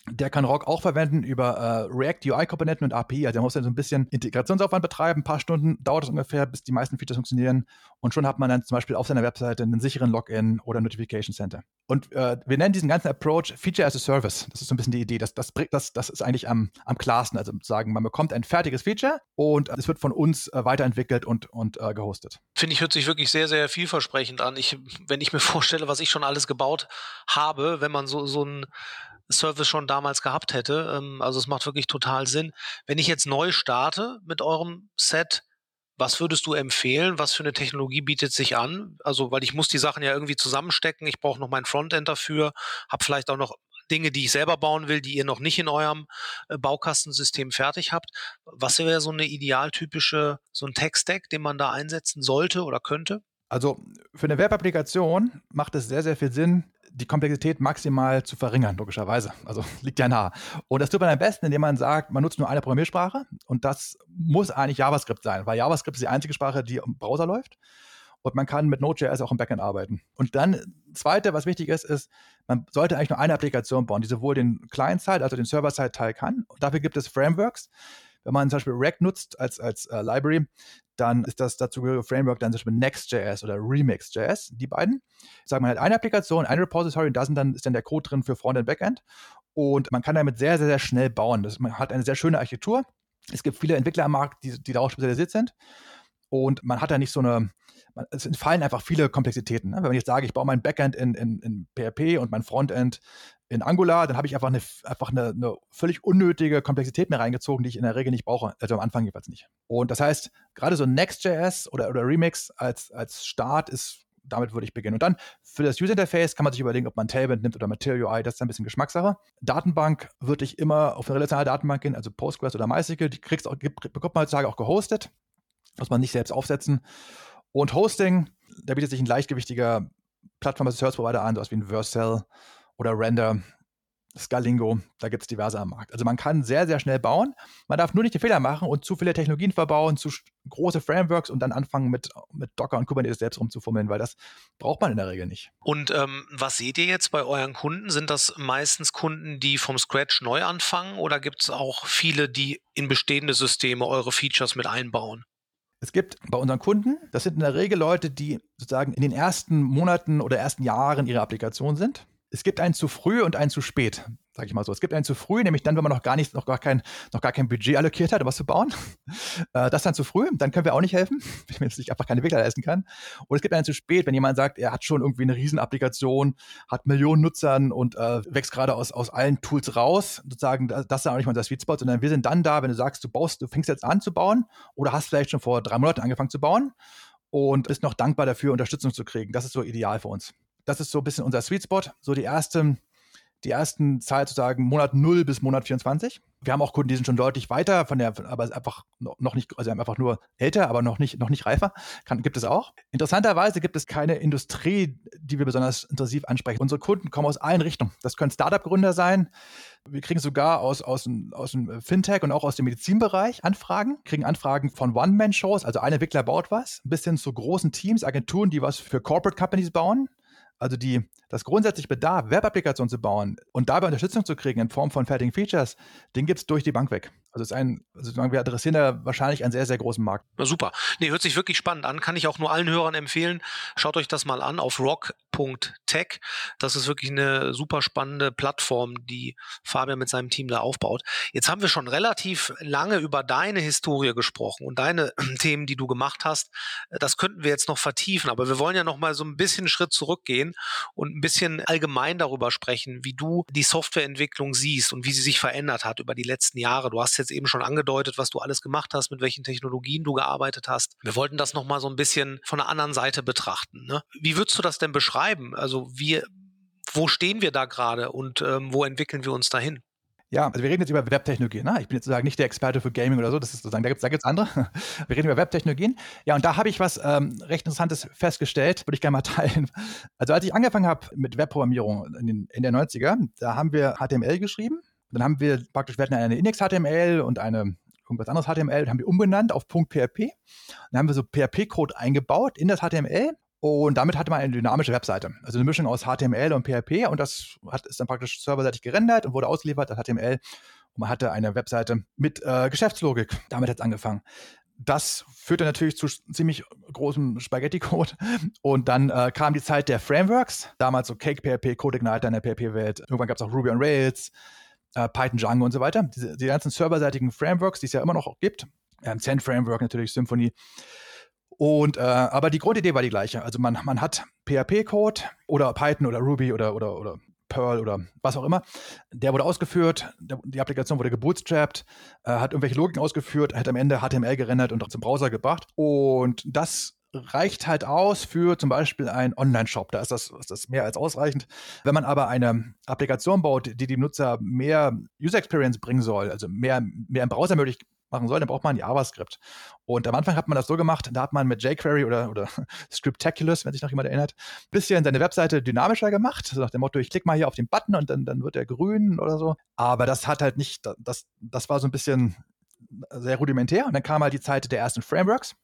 der kann Rock auch verwenden über äh, React UI-Komponenten und API. Also der muss dann so ein bisschen Integrationsaufwand betreiben. Ein paar Stunden dauert es ungefähr, bis die meisten Features funktionieren. Und schon hat man dann zum Beispiel auf seiner Webseite einen sicheren Login oder Notification Center. Und äh, wir nennen diesen ganzen Approach Feature as a Service. Das ist so ein bisschen die Idee. Das, das, das, das ist eigentlich am, am klarsten. Also sagen, man bekommt ein fertiges Feature und es wird von uns äh, weiterentwickelt und, und äh, gehostet. Finde ich, hört sich wirklich sehr, sehr vielversprechend an. Ich, wenn ich mir vorstelle, was ich schon alles gebaut habe, wenn man so, so ein Service schon damals gehabt hätte. Ähm, also es macht wirklich total Sinn. Wenn ich jetzt neu starte mit eurem Set, was würdest du empfehlen? Was für eine Technologie bietet sich an? Also, weil ich muss die Sachen ja irgendwie zusammenstecken. Ich brauche noch mein Frontend dafür, habe vielleicht auch noch Dinge, die ich selber bauen will, die ihr noch nicht in eurem äh, Baukastensystem fertig habt. Was wäre so eine idealtypische, so ein Tech-Stack, den man da einsetzen sollte oder könnte? Also für eine Web-Applikation macht es sehr, sehr viel Sinn, die Komplexität maximal zu verringern, logischerweise. Also liegt ja nah. Und das tut man am besten, indem man sagt, man nutzt nur eine Programmiersprache und das muss eigentlich JavaScript sein, weil JavaScript ist die einzige Sprache, die im Browser läuft. Und man kann mit Node.js auch im Backend arbeiten. Und dann, zweite, was wichtig ist, ist, man sollte eigentlich nur eine Applikation bauen, die sowohl den Client-Side, also den Server-Side-Teil kann. Und dafür gibt es Frameworks, Wenn man zum Beispiel React nutzt als, als äh, Library, dann ist das dazu Framework dann zum Beispiel Next.js oder Remix.js, die beiden. Sagen man hat eine Applikation, ein Repository und da sind dann, ist dann der Code drin für Front und Backend. Und man kann damit sehr, sehr, sehr schnell bauen. Das, man hat eine sehr schöne Architektur. Es gibt viele Entwickler am Markt, die, die darauf spezialisiert sind. Und man hat da nicht so eine, man, es entfallen einfach viele Komplexitäten. Ne? Wenn ich jetzt sage, ich baue mein Backend in, in, in PHP und mein Frontend in Angular, dann habe ich einfach, eine, einfach eine, eine, völlig unnötige Komplexität mehr reingezogen, die ich in der Regel nicht brauche, also am Anfang jedenfalls nicht. Und das heißt, gerade so Next.js oder, oder Remix als, als Start ist, damit würde ich beginnen. Und dann für das User Interface kann man sich überlegen, ob man Tailwind nimmt oder Material UI, das ist ein bisschen Geschmackssache. Datenbank würde ich immer auf eine relationale Datenbank gehen, also Postgres oder MySQL, die kriegst auch, bekommt man heutzutage auch gehostet, muss man nicht selbst aufsetzen. Und Hosting, da bietet sich ein leichtgewichtiger Plattform-as-a-Service-Provider an, sowas wie ein Vercel oder Render, Scalingo, da gibt es diverse am Markt. Also man kann sehr, sehr schnell bauen. Man darf nur nicht die Fehler machen und zu viele Technologien verbauen, zu große Frameworks und dann anfangen mit, mit Docker und Kubernetes selbst rumzufummeln, weil das braucht man in der Regel nicht. Und ähm, was seht ihr jetzt bei euren Kunden? Sind das meistens Kunden, die vom Scratch neu anfangen oder gibt es auch viele, die in bestehende Systeme eure Features mit einbauen? Es gibt bei unseren Kunden, das sind in der Regel Leute, die sozusagen in den ersten Monaten oder ersten Jahren ihrer Applikation sind es gibt einen zu früh und einen zu spät, sage ich mal so. Es gibt einen zu früh, nämlich dann, wenn man noch gar nicht, noch gar kein, noch gar kein Budget allokiert hat, um was zu bauen. Äh, das dann zu früh, dann können wir auch nicht helfen, wenn man sich einfach keine Entwickler leisten kann. Und es gibt einen zu spät, wenn jemand sagt, er hat schon irgendwie eine Riesenapplikation, hat Millionen Nutzern und äh, wächst gerade aus, aus allen Tools raus, sozusagen, das ist auch nicht mal unser Sweet Spot, sondern wir sind dann da, wenn du sagst, du baust, du fängst jetzt an zu bauen oder hast vielleicht schon vor drei Monaten angefangen zu bauen und bist noch dankbar dafür, Unterstützung zu kriegen. Das ist so ideal für uns das ist so ein bisschen unser Sweet Spot, so die erste, die ersten Zeit sozusagen Monat 0 bis Monat 24. Wir haben auch Kunden, die sind schon deutlich weiter, von der, aber einfach noch nicht, also einfach nur älter, aber noch nicht, noch nicht reifer. Kann, gibt es auch. Interessanterweise gibt es keine Industrie, die wir besonders intensiv ansprechen. Unsere Kunden kommen aus allen Richtungen. Das können Startup-Gründer sein. Wir kriegen sogar aus, aus, aus dem Fintech und auch aus dem Medizinbereich Anfragen, kriegen Anfragen von One-Man-Shows, also ein Entwickler baut was, bis hin zu großen Teams, Agenturen, die was für Corporate Companies bauen also die, das grundsätzliche Bedarf, Web-Applikationen zu bauen und dabei Unterstützung zu kriegen in Form von fertigen Features, den gibt es durch die Bank weg. Also ist ein, also wir adressieren da wahrscheinlich einen sehr, sehr großen Markt. Na super. Nee, hört sich wirklich spannend an. Kann ich auch nur allen Hörern empfehlen. Schaut euch das mal an auf rock.tech. Das ist wirklich eine super spannende Plattform, die Fabian mit seinem Team da aufbaut. Jetzt haben wir schon relativ lange über deine Historie gesprochen und deine Themen, die du gemacht hast. Das könnten wir jetzt noch vertiefen, aber wir wollen ja noch mal so ein bisschen Schritt zurückgehen und ein bisschen allgemein darüber sprechen, wie du die Softwareentwicklung siehst und wie sie sich verändert hat über die letzten Jahre. Du hast jetzt eben schon angedeutet, was du alles gemacht hast, mit welchen Technologien du gearbeitet hast. Wir wollten das nochmal so ein bisschen von der anderen Seite betrachten. Ne? Wie würdest du das denn beschreiben? Also wie, wo stehen wir da gerade und ähm, wo entwickeln wir uns dahin? Ja, also wir reden jetzt über Webtechnologien. Ne? Ich bin jetzt sozusagen nicht der Experte für Gaming oder so, das ist sozusagen, da gibt es da gibt's andere. Wir reden über Webtechnologien. Ja, und da habe ich was ähm, recht Interessantes festgestellt, würde ich gerne mal teilen. Also als ich angefangen habe mit Webprogrammierung in, in der 90er, da haben wir HTML geschrieben dann haben wir praktisch, wir hatten eine Index-HTML und eine irgendwas anderes HTML, haben wir umbenannt auf .php. Dann haben wir so PHP-Code eingebaut in das HTML und damit hatte man eine dynamische Webseite. Also eine Mischung aus HTML und PHP und das hat, ist dann praktisch serverseitig gerendert und wurde ausgeliefert, das HTML. Und man hatte eine Webseite mit äh, Geschäftslogik. Damit hat es angefangen. Das führte natürlich zu ziemlich großem Spaghetti-Code. Und dann äh, kam die Zeit der Frameworks. Damals so Cake PHP, Code Igniter in der PHP-Welt. Irgendwann gab es auch Ruby on Rails äh, Python Django und so weiter. Diese, die ganzen serverseitigen Frameworks, die es ja immer noch gibt. Ähm, Zen Framework natürlich, Symfony. Und äh, aber die Grundidee war die gleiche. Also man, man hat PHP-Code oder Python oder Ruby oder, oder, oder Perl oder was auch immer. Der wurde ausgeführt, der, die Applikation wurde gebootstrapped, äh, hat irgendwelche Logiken ausgeführt, hat am Ende HTML gerendert und auch zum Browser gebracht. Und das reicht halt aus für zum Beispiel einen Online-Shop. Da ist das, ist das mehr als ausreichend. Wenn man aber eine Applikation baut, die die Nutzer mehr User Experience bringen soll, also mehr, mehr im Browser möglich machen soll, dann braucht man JavaScript. Und am Anfang hat man das so gemacht, da hat man mit jQuery oder, oder Scriptaculous, wenn sich noch jemand erinnert, ein bisschen seine Webseite dynamischer gemacht. So nach dem Motto, ich klicke mal hier auf den Button und dann, dann wird er grün oder so. Aber das hat halt nicht, das, das war so ein bisschen sehr rudimentär. Und dann kam halt die Zeit der ersten Frameworks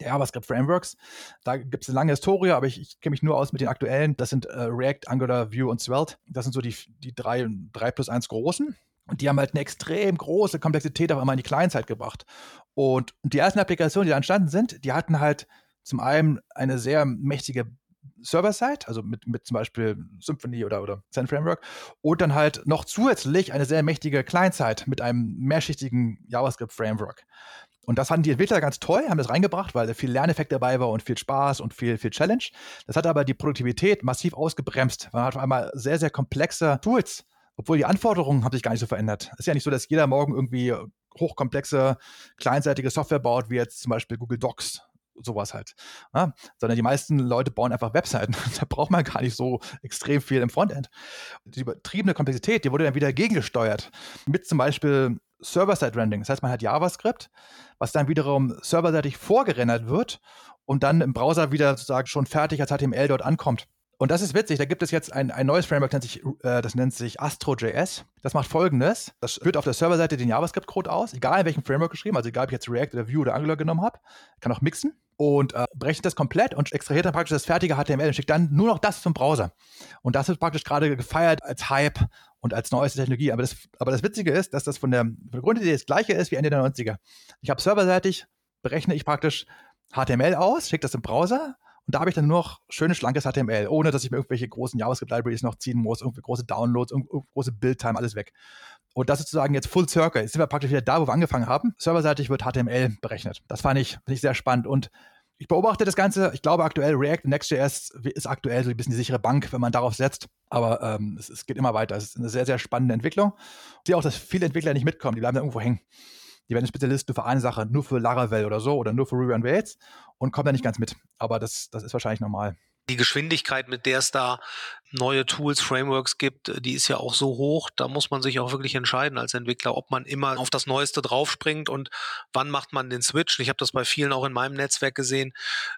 der JavaScript Frameworks. Da gibt es eine lange Historie, aber ich, ich kenne mich nur aus mit den aktuellen. Das sind äh, React, Angular, Vue und Svelte. Das sind so die, die drei, drei plus eins großen. Und die haben halt eine extrem große Komplexität auf einmal in die Kleinzeit gebracht. Und die ersten Applikationen, die da entstanden sind, die hatten halt zum einen eine sehr mächtige Server-Side, also mit, mit zum Beispiel Symfony oder, oder Zen Framework, und dann halt noch zusätzlich eine sehr mächtige Client-Side mit einem mehrschichtigen JavaScript-Framework. Und das fanden die Entwickler ganz toll, haben das reingebracht, weil viel Lerneffekt dabei war und viel Spaß und viel, viel Challenge. Das hat aber die Produktivität massiv ausgebremst. Man hat auf einmal sehr, sehr komplexe Tools, obwohl die Anforderungen haben sich gar nicht so verändert. Es ist ja nicht so, dass jeder morgen irgendwie hochkomplexe, kleinseitige Software baut, wie jetzt zum Beispiel Google Docs sowas halt. Ja? Sondern die meisten Leute bauen einfach Webseiten. da braucht man gar nicht so extrem viel im Frontend. Die übertriebene Komplexität, die wurde dann wieder gegengesteuert. Mit zum Beispiel Server-Side-Rendering. Das heißt, man hat JavaScript, was dann wiederum serverseitig vorgerendert wird und dann im Browser wieder sozusagen schon fertig als HTML dort ankommt. Und das ist witzig, da gibt es jetzt ein, ein neues Framework, das nennt, sich, äh, das nennt sich AstroJS. Das macht folgendes: Das führt auf der Serverseite den JavaScript-Code aus, egal in welchem Framework geschrieben, also egal ob ich jetzt React oder Vue oder Angular genommen habe, kann auch mixen und äh, berechnet das komplett und extrahiert dann praktisch das fertige HTML und schickt dann nur noch das zum Browser. Und das wird praktisch gerade gefeiert als Hype und als neueste Technologie. Aber das, aber das Witzige ist, dass das von der, von der Grundidee das gleiche ist wie Ende der 90er. Ich habe serverseitig, berechne ich praktisch HTML aus, schicke das im Browser und da habe ich dann nur noch schönes, schlankes HTML, ohne dass ich mir irgendwelche großen JavaScript-Libraries noch ziehen muss, irgendwie große Downloads, große Build-Time, alles weg. Und das ist sozusagen jetzt Full Circle. Jetzt sind wir praktisch wieder da, wo wir angefangen haben. Serverseitig wird HTML berechnet. Das fand ich, fand ich sehr spannend. Und ich beobachte das Ganze. Ich glaube, aktuell React und Next.js ist aktuell so ein bisschen die sichere Bank, wenn man darauf setzt. Aber ähm, es, es, geht immer weiter. Es ist eine sehr, sehr spannende Entwicklung. Ich sehe auch, dass viele Entwickler nicht mitkommen. Die bleiben da irgendwo hängen. Die werden Spezialisten für eine Sache, nur für Laravel oder so oder nur für Ruby on Rails und kommen da nicht ganz mit. Aber das, das ist wahrscheinlich normal die Geschwindigkeit, mit der es da neue Tools, Frameworks gibt, äh, die ist ja auch so hoch, da muss man sich auch wirklich entscheiden als Entwickler, ob man immer auf das Neueste draufspringt und wann macht man den Switch. Ich habe das bei vielen auch in meinem Netzwerk gesehen,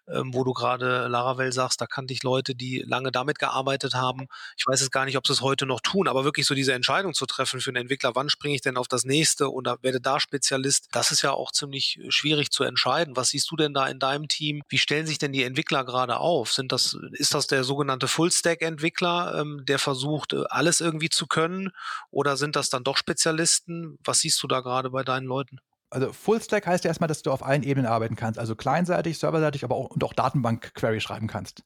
ähm, wo du gerade Laravel sagst, da kannte ich Leute, die lange damit gearbeitet haben. Ich weiß jetzt gar nicht, ob sie es heute noch tun, aber wirklich so diese Entscheidung zu treffen für einen Entwickler, wann springe ich denn auf das nächste oder werde da Spezialist, das ist ja auch ziemlich schwierig zu entscheiden. Was siehst du denn da in deinem Team? Wie stellen sich denn die Entwickler gerade auf? Sind das, ist das der sogenannte Full-Stack-Entwickler? Entwickler, ähm, der versucht, äh, alles irgendwie zu können? Oder sind das dann doch Spezialisten? Was siehst du da gerade bei deinen Leuten? Also Fullstack heißt ja erstmal, dass du auf allen Ebenen arbeiten kannst, also kleinseitig, serverseitig, aber auch, und auch Datenbank-Query schreiben kannst.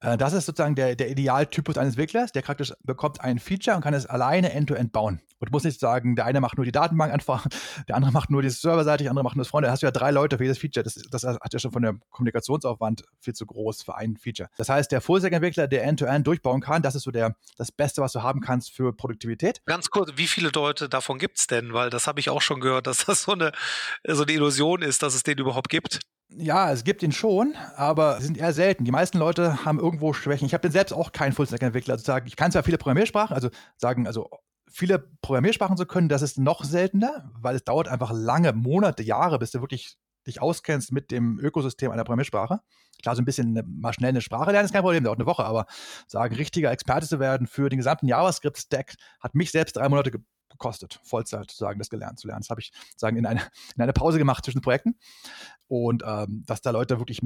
Äh, das ist sozusagen der, der Idealtypus eines Entwicklers, der praktisch bekommt ein Feature und kann es alleine end-to-end -end bauen. Und muss nicht sagen, der eine macht nur die Datenbank einfach, der andere macht nur dieses serverseitig, der andere macht nur das Frontend. Da hast du ja drei Leute für jedes Feature. Das, das hat ja schon von der Kommunikationsaufwand viel zu groß für ein Feature. Das heißt, der Fullstack-Entwickler, der end-to-end -End durchbauen kann, das ist so der, das Beste, was du haben kannst für Produktivität. Ganz kurz, wie viele Leute davon gibt es denn? Weil das habe ich auch schon gehört, dass das so eine, so eine Illusion ist, dass es den überhaupt gibt. Ja, es gibt ihn schon, aber sie sind eher selten. Die meisten Leute haben irgendwo Schwächen. Ich bin selbst auch kein Fullstack-Entwickler. Also ich kann zwar viele Programmiersprachen, also sagen, also viele Programmiersprachen zu können, das ist noch seltener, weil es dauert einfach lange, Monate, Jahre, bis du wirklich dich auskennst mit dem Ökosystem einer Programmiersprache. Klar, so ein bisschen mal schnell eine Sprache lernen ist kein Problem, dauert eine Woche, aber sagen, richtiger Experte zu werden für den gesamten JavaScript-Stack hat mich selbst drei Monate gekostet, Vollzeit sagen, das gelernt zu lernen. Das habe ich sagen in eine, in eine Pause gemacht zwischen Projekten. Und ähm, dass da Leute wirklich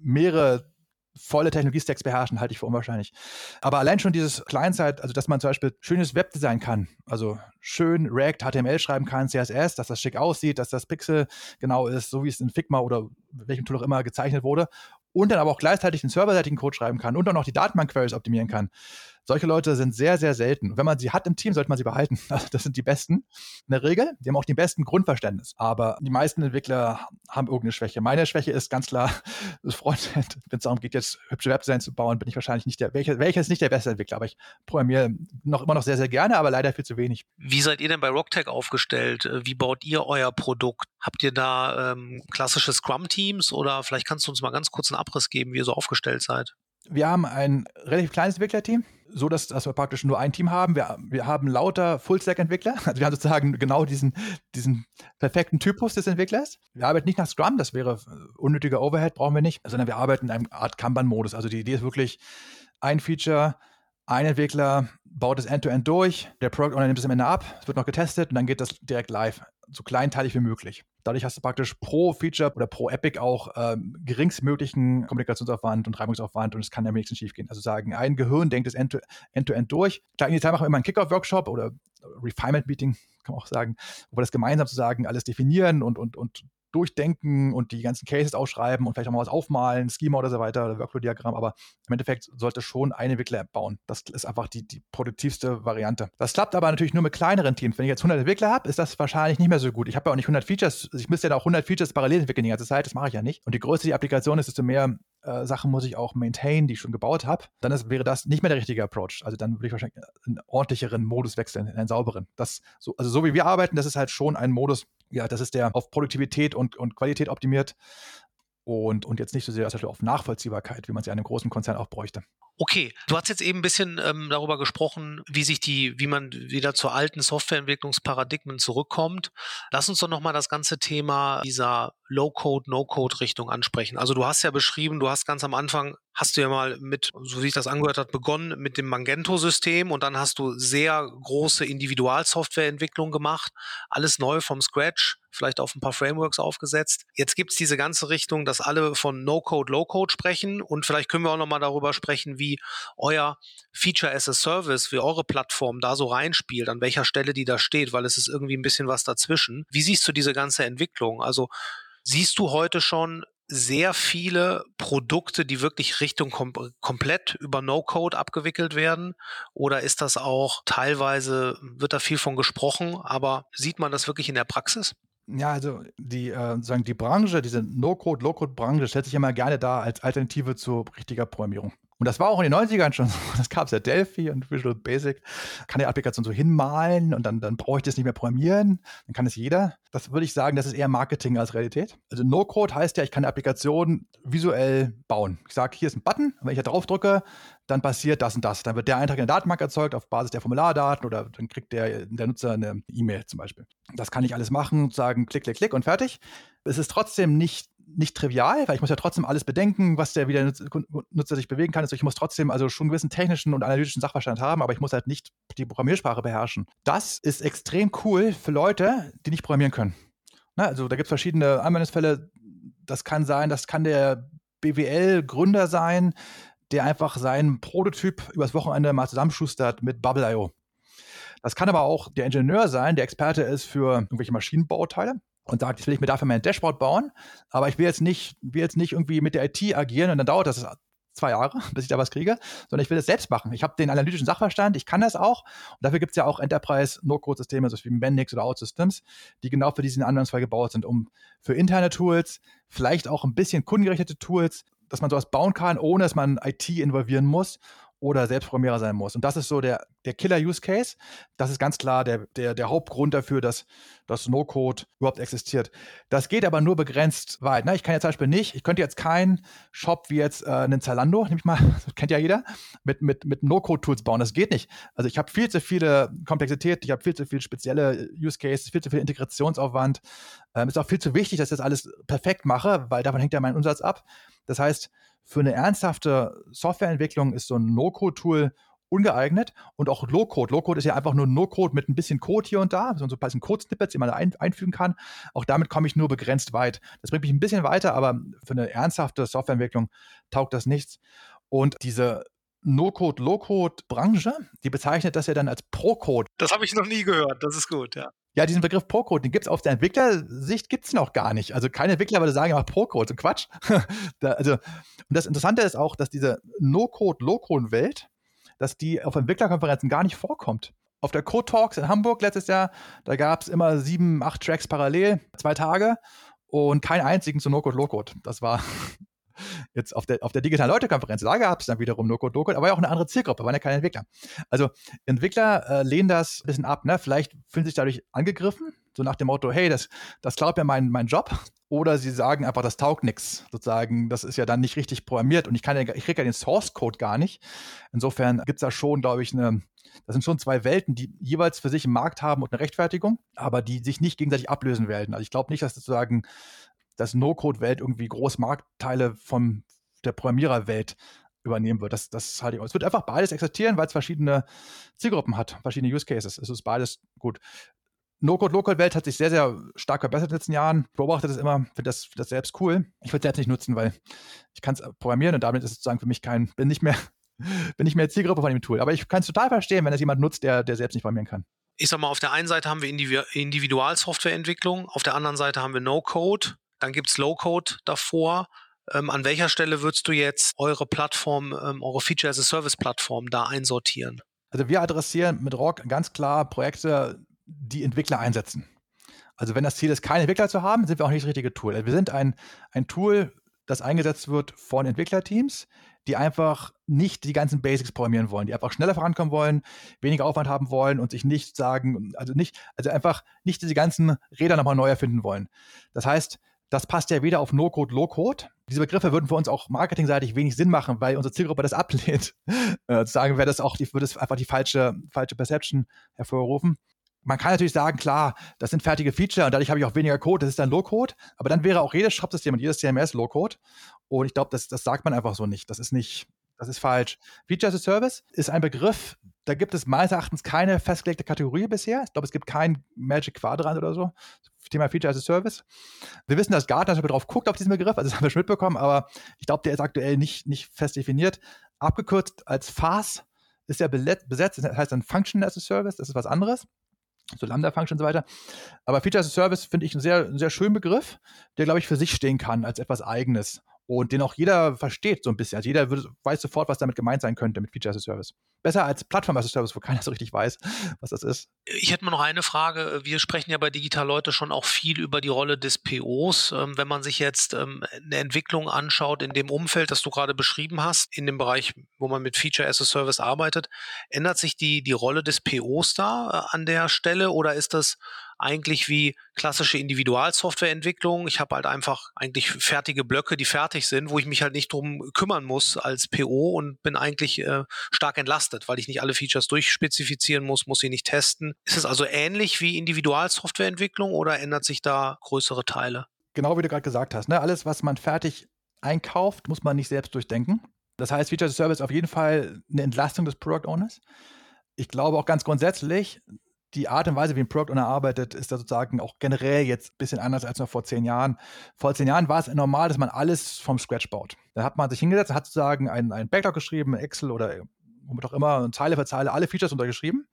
mehrere volle Technologiestacks beherrschen, halte ich für unwahrscheinlich. Aber allein schon dieses Client-Side, also dass man zum Beispiel schönes Webdesign kann, also schön React, HTML schreiben kann, CSS, dass das schick aussieht, dass das Pixel genau ist, so wie es in Figma oder welchem Tool auch immer gezeichnet wurde und dann aber auch gleichzeitig den serverseitigen Code schreiben kann und dann noch die Datenbank-Queries optimieren kann. Solche Leute sind sehr, sehr selten. wenn man sie hat im Team, sollte man sie behalten. Das sind die Besten in der Regel. Die haben auch die besten Grundverständnis. Aber die meisten Entwickler haben irgendeine Schwäche. Meine Schwäche ist ganz klar das Frontend. Wenn es darum geht, jetzt hübsche Webseiten zu bauen, bin ich wahrscheinlich nicht der, welcher, welcher ist nicht der beste Entwickler. Aber ich programmiere noch immer noch sehr, sehr gerne, aber leider viel zu wenig. Wie seid ihr denn bei Rocktech aufgestellt? Wie baut ihr euer Produkt? Habt ihr da ähm, klassische Scrum-Teams oder vielleicht kannst du uns mal ganz kurz einen Abriss geben, wie ihr so aufgestellt seid? Wir haben ein relativ kleines Entwicklerteam so, dass, dass wir praktisch nur ein Team haben. Wir, wir haben lauter Full-Stack-Entwickler. Also wir haben sozusagen genau diesen, diesen perfekten Typus des Entwicklers. Wir arbeiten nicht nach Scrum, das wäre unnötiger Overhead, brauchen wir nicht, sondern wir arbeiten in einem Art Kanban-Modus. Also die Idee ist wirklich, ein Feature ein Entwickler baut es end-to-end -End durch, der Product Owner nimmt es am Ende ab, es wird noch getestet und dann geht das direkt live, so kleinteilig wie möglich. Dadurch hast du praktisch pro Feature oder pro Epic auch ähm, geringstmöglichen Kommunikationsaufwand und Reibungsaufwand und es kann ja wenigstens schief gehen. Also sagen, ein Gehirn denkt es end-to-end -End durch. Klar, initial machen wir immer einen Kickoff-Workshop oder Refinement-Meeting, kann man auch sagen, wo wir das gemeinsam sozusagen alles definieren und, und, und durchdenken und die ganzen Cases ausschreiben und vielleicht auch mal was aufmalen, Schema oder so weiter, oder Workflow-Diagramm, aber im Endeffekt sollte schon eine Entwickler-App bauen. Das ist einfach die, die produktivste Variante. Das klappt aber natürlich nur mit kleineren Teams. Wenn ich jetzt 100 Entwickler habe, ist das wahrscheinlich nicht mehr so gut. Ich habe ja auch nicht 100 Features, ich müsste ja auch 100 Features parallel entwickeln die ganze Zeit, das mache ich ja nicht. Und je größer die Applikation ist, desto mehr äh, Sachen muss ich auch maintain, die ich schon gebaut habe, dann ist, wäre das nicht mehr der richtige Approach. Also dann würde ich wahrscheinlich einen ordentlicheren Modus wechseln, in einen sauberen. Das, so, also so wie wir arbeiten, das ist halt schon ein Modus, ja, das ist der auf Produktivität und, und Qualität optimiert und, und jetzt nicht so sehr auf Nachvollziehbarkeit, wie man ja in einem großen Konzern auch bräuchte. Okay, du hast jetzt eben ein bisschen ähm, darüber gesprochen, wie sich die, wie man wieder zu alten Softwareentwicklungsparadigmen zurückkommt. Lass uns doch nochmal das ganze Thema dieser Low-Code, No-Code-Richtung ansprechen. Also du hast ja beschrieben, du hast ganz am Anfang, hast du ja mal mit, so wie ich das angehört hat, begonnen mit dem Magento-System und dann hast du sehr große Individualsoftwareentwicklung gemacht, alles neu vom Scratch vielleicht auf ein paar Frameworks aufgesetzt. Jetzt gibt es diese ganze Richtung, dass alle von No-Code, Low-Code sprechen und vielleicht können wir auch nochmal darüber sprechen, wie euer Feature as a Service, wie eure Plattform da so reinspielt, an welcher Stelle die da steht, weil es ist irgendwie ein bisschen was dazwischen. Wie siehst du diese ganze Entwicklung? Also siehst du heute schon sehr viele Produkte, die wirklich Richtung kom komplett über No-Code abgewickelt werden? Oder ist das auch teilweise, wird da viel von gesprochen, aber sieht man das wirklich in der Praxis? Ja, also die, äh, sagen die Branche, diese No-Code, Low-Code-Branche stellt sich immer gerne da als Alternative zu richtiger Programmierung. Und das war auch in den 90ern schon so. Das gab es ja Delphi und Visual Basic. Kann die Applikation so hinmalen und dann, dann brauche ich das nicht mehr programmieren. Dann kann es jeder. Das würde ich sagen, das ist eher Marketing als Realität. Also No-Code heißt ja, ich kann eine Applikation visuell bauen. Ich sage, hier ist ein Button. Wenn ich da drauf drücke, dann passiert das und das. Dann wird der Eintrag in der Datenbank erzeugt auf Basis der Formulardaten oder dann kriegt der, der Nutzer eine E-Mail zum Beispiel. Das kann ich alles machen, sagen klick, klick, klick und fertig. Es ist trotzdem nicht nicht trivial, weil ich muss ja trotzdem alles bedenken, was der wieder Nutzer sich bewegen kann. Also ich muss trotzdem also schon einen gewissen technischen und analytischen Sachverstand haben, aber ich muss halt nicht die Programmiersprache beherrschen. Das ist extrem cool für Leute, die nicht programmieren können. Na, also da gibt es verschiedene Anwendungsfälle. Das kann sein, das kann der BWL-Gründer sein, der einfach seinen Prototyp übers Wochenende mal zusammenschustert mit Bubble.io. Das kann aber auch der Ingenieur sein, der Experte ist für irgendwelche Maschinenbauteile und sagt, jetzt will ich mir dafür mein Dashboard bauen, aber ich will jetzt nicht, will jetzt nicht irgendwie mit der IT agieren und dann dauert das zwei Jahre, bis ich da was kriege, sondern ich will das selbst machen. Ich habe den analytischen Sachverstand, ich kann das auch. Und dafür gibt es ja auch Enterprise-No-Code-Systeme, so wie Mendix oder OutSystems, die genau für diesen Anwendungsfall gebaut sind, um für interne Tools, vielleicht auch ein bisschen kundengerichtete Tools, dass man sowas bauen kann, ohne dass man IT involvieren muss oder Selbstprogrammierer sein muss. Und das ist so der, der Killer-Use-Case. Das ist ganz klar der, der, der Hauptgrund dafür, dass das No-Code überhaupt existiert. Das geht aber nur begrenzt weit. Ne? Ich kann jetzt zum Beispiel nicht, ich könnte jetzt keinen Shop wie jetzt äh, einen Zalando, nehme ich mal, das kennt ja jeder, mit, mit, mit No-Code-Tools bauen. Das geht nicht. Also ich habe viel zu viele Komplexität, ich habe viel zu viele spezielle Use-Cases, viel zu viel Integrationsaufwand. Ähm, ist auch viel zu wichtig, dass ich das alles perfekt mache, weil davon hängt ja mein Umsatz ab. Das heißt, für eine ernsthafte Softwareentwicklung ist so ein No-Code-Tool ungeeignet und auch Low-Code. Low-Code ist ja einfach nur No-Code mit ein bisschen Code hier und da, so ein bisschen Code-Snippets, die man ein, einfügen kann. Auch damit komme ich nur begrenzt weit. Das bringt mich ein bisschen weiter, aber für eine ernsthafte Softwareentwicklung taugt das nichts. Und diese No-Code, Low-Code-Branche, die bezeichnet das ja dann als Pro-Code. Das habe ich noch nie gehört, das ist gut, ja. Ja, diesen Begriff Pro-Code, den gibt es auf der Entwicklersicht gibt es noch gar nicht. Also keine Entwickler würde sagen, ja, Pro-Code, so Quatsch. da, also, und das Interessante ist auch, dass diese No-Code, Low-Code-Welt, dass die auf Entwicklerkonferenzen gar nicht vorkommt. Auf der Code Talks in Hamburg letztes Jahr, da gab es immer sieben, acht Tracks parallel, zwei Tage und keinen einzigen zu No-Code, Low-Code. Das war Jetzt auf der, auf der digitalen Leute-Konferenz, da gab es dann wiederum No-Code, No-Code, aber ja auch eine andere Zielgruppe, waren ja keine Entwickler. Also Entwickler äh, lehnen das ein bisschen ab, ne? Vielleicht fühlen sich dadurch angegriffen, so nach dem Motto, hey, das, das klaut mir mein, mein Job. Oder sie sagen einfach, das taugt nichts. Sozusagen, das ist ja dann nicht richtig programmiert und ich kann ja, ich kriege ja den Source-Code gar nicht. Insofern gibt es da schon, glaube ich, eine, das sind schon zwei Welten, die jeweils für sich einen Markt haben und eine Rechtfertigung, aber die sich nicht gegenseitig ablösen werden. Also ich glaube nicht, dass sozusagen dass No-Code-Welt irgendwie groß Marktteile von der Programmiererwelt übernehmen wird. Das, das halte ich. Es wird einfach beides existieren, weil es verschiedene Zielgruppen hat, verschiedene Use Cases. Es ist beides gut. No-Code, Low-Code-Welt hat sich sehr, sehr stark verbessert in den letzten Jahren. Ich beobachte das immer, finde das, find das selbst cool. Ich würde es selbst nicht nutzen, weil ich kann es programmieren und damit ist es sozusagen für mich kein, bin nicht mehr, bin nicht mehr Zielgruppe von dem Tool. Aber ich kann es total verstehen, wenn es jemand nutzt, der, der selbst nicht programmieren kann. Ich sag mal, auf der einen Seite haben wir Individualsoftwareentwicklung, auf der anderen Seite haben wir No-Code, dann gibt es Low-Code davor. Ähm, an welcher Stelle würdest du jetzt eure Plattform, ähm, eure Feature as a Service Plattform da einsortieren? Also wir adressieren mit Rock ganz klar Projekte, die Entwickler einsetzen. Also wenn das Ziel ist, keine Entwickler zu haben, sind wir auch nicht das richtige Tool. Also wir sind ein, ein Tool, das eingesetzt wird von Entwicklerteams, die einfach nicht die ganzen Basics programmieren wollen, die einfach schneller vorankommen wollen, weniger Aufwand haben wollen und sich nicht sagen, also nicht, also einfach nicht diese ganzen Räder nochmal neu erfinden wollen. Das heißt, das passt ja weder auf No-Code, Low-Code. Diese Begriffe würden für uns auch marketingseitig wenig Sinn machen, weil unsere Zielgruppe das ablehnt. Äh, sagen wäre das auch, die, würde es einfach die falsche, falsche Perception hervorrufen man kann natürlich sagen, klar, das sind fertige Feature und dadurch habe ich auch weniger Code, das ist dann Low-Code, aber dann wäre auch jedes Shop-System und jedes CMS Low-Code. Und ich glaube, das, das sagt man einfach so nicht. Das ist nicht, das ist falsch. Feature as a Service ist ein Begriff, da gibt es meines Erachtens keine festgelegte Kategorie bisher. Ich glaube, es gibt kein Magic Quadrant oder so. Thema Feature as a Service. Wir wissen, dass Gartner schon drauf guckt auf diesen Begriff, also das haben wir schon mitbekommen, aber ich glaube, der ist aktuell nicht, nicht fest definiert. Abgekürzt als FAS ist ja besetzt, das heißt dann Function as a Service, das ist was anderes so Lambda-Function und so weiter. Aber Feature as a Service finde ich einen sehr, einen sehr schönen Begriff, der, glaube ich, für sich stehen kann als etwas Eigenes und den auch jeder versteht so ein bisschen. Also jeder würde, weiß sofort, was damit gemeint sein könnte mit Feature as a Service. Besser als Plattform as a Service, wo keiner so richtig weiß, was das ist. Ich hätte mal noch eine Frage. Wir sprechen ja bei Digital Leute schon auch viel über die Rolle des POs. Ähm, wenn man sich jetzt ähm, eine Entwicklung anschaut in dem Umfeld, das du gerade beschrieben hast, in dem Bereich, wo man mit Feature as a Service arbeitet, ändert sich die, die Rolle des POs da äh, an der Stelle oder ist das eigentlich wie klassische Individualsoftwareentwicklung. Ich habe halt einfach eigentlich fertige Blöcke, die fertig sind, wo ich mich halt nicht drum kümmern muss als PO und bin eigentlich äh, stark entlastet, weil ich nicht alle Features durchspezifizieren muss, muss sie nicht testen. Ist es also ähnlich wie Individualsoftwareentwicklung oder ändert sich da größere Teile? Genau wie du gerade gesagt hast, ne? alles, was man fertig einkauft, muss man nicht selbst durchdenken. Das heißt, Feature as Service ist auf jeden Fall eine Entlastung des Product Owners. Ich glaube auch ganz grundsätzlich, die Art und Weise, wie ein Product Owner arbeitet, ist da sozusagen auch generell jetzt ein bisschen anders als noch vor zehn Jahren. Vor zehn Jahren war es normal, dass man alles vom Scratch baut. Da hat man sich hingesetzt, hat sozusagen einen, einen Backlog geschrieben, Excel oder womit auch immer, Zeile für Zeile alle Features untergeschrieben,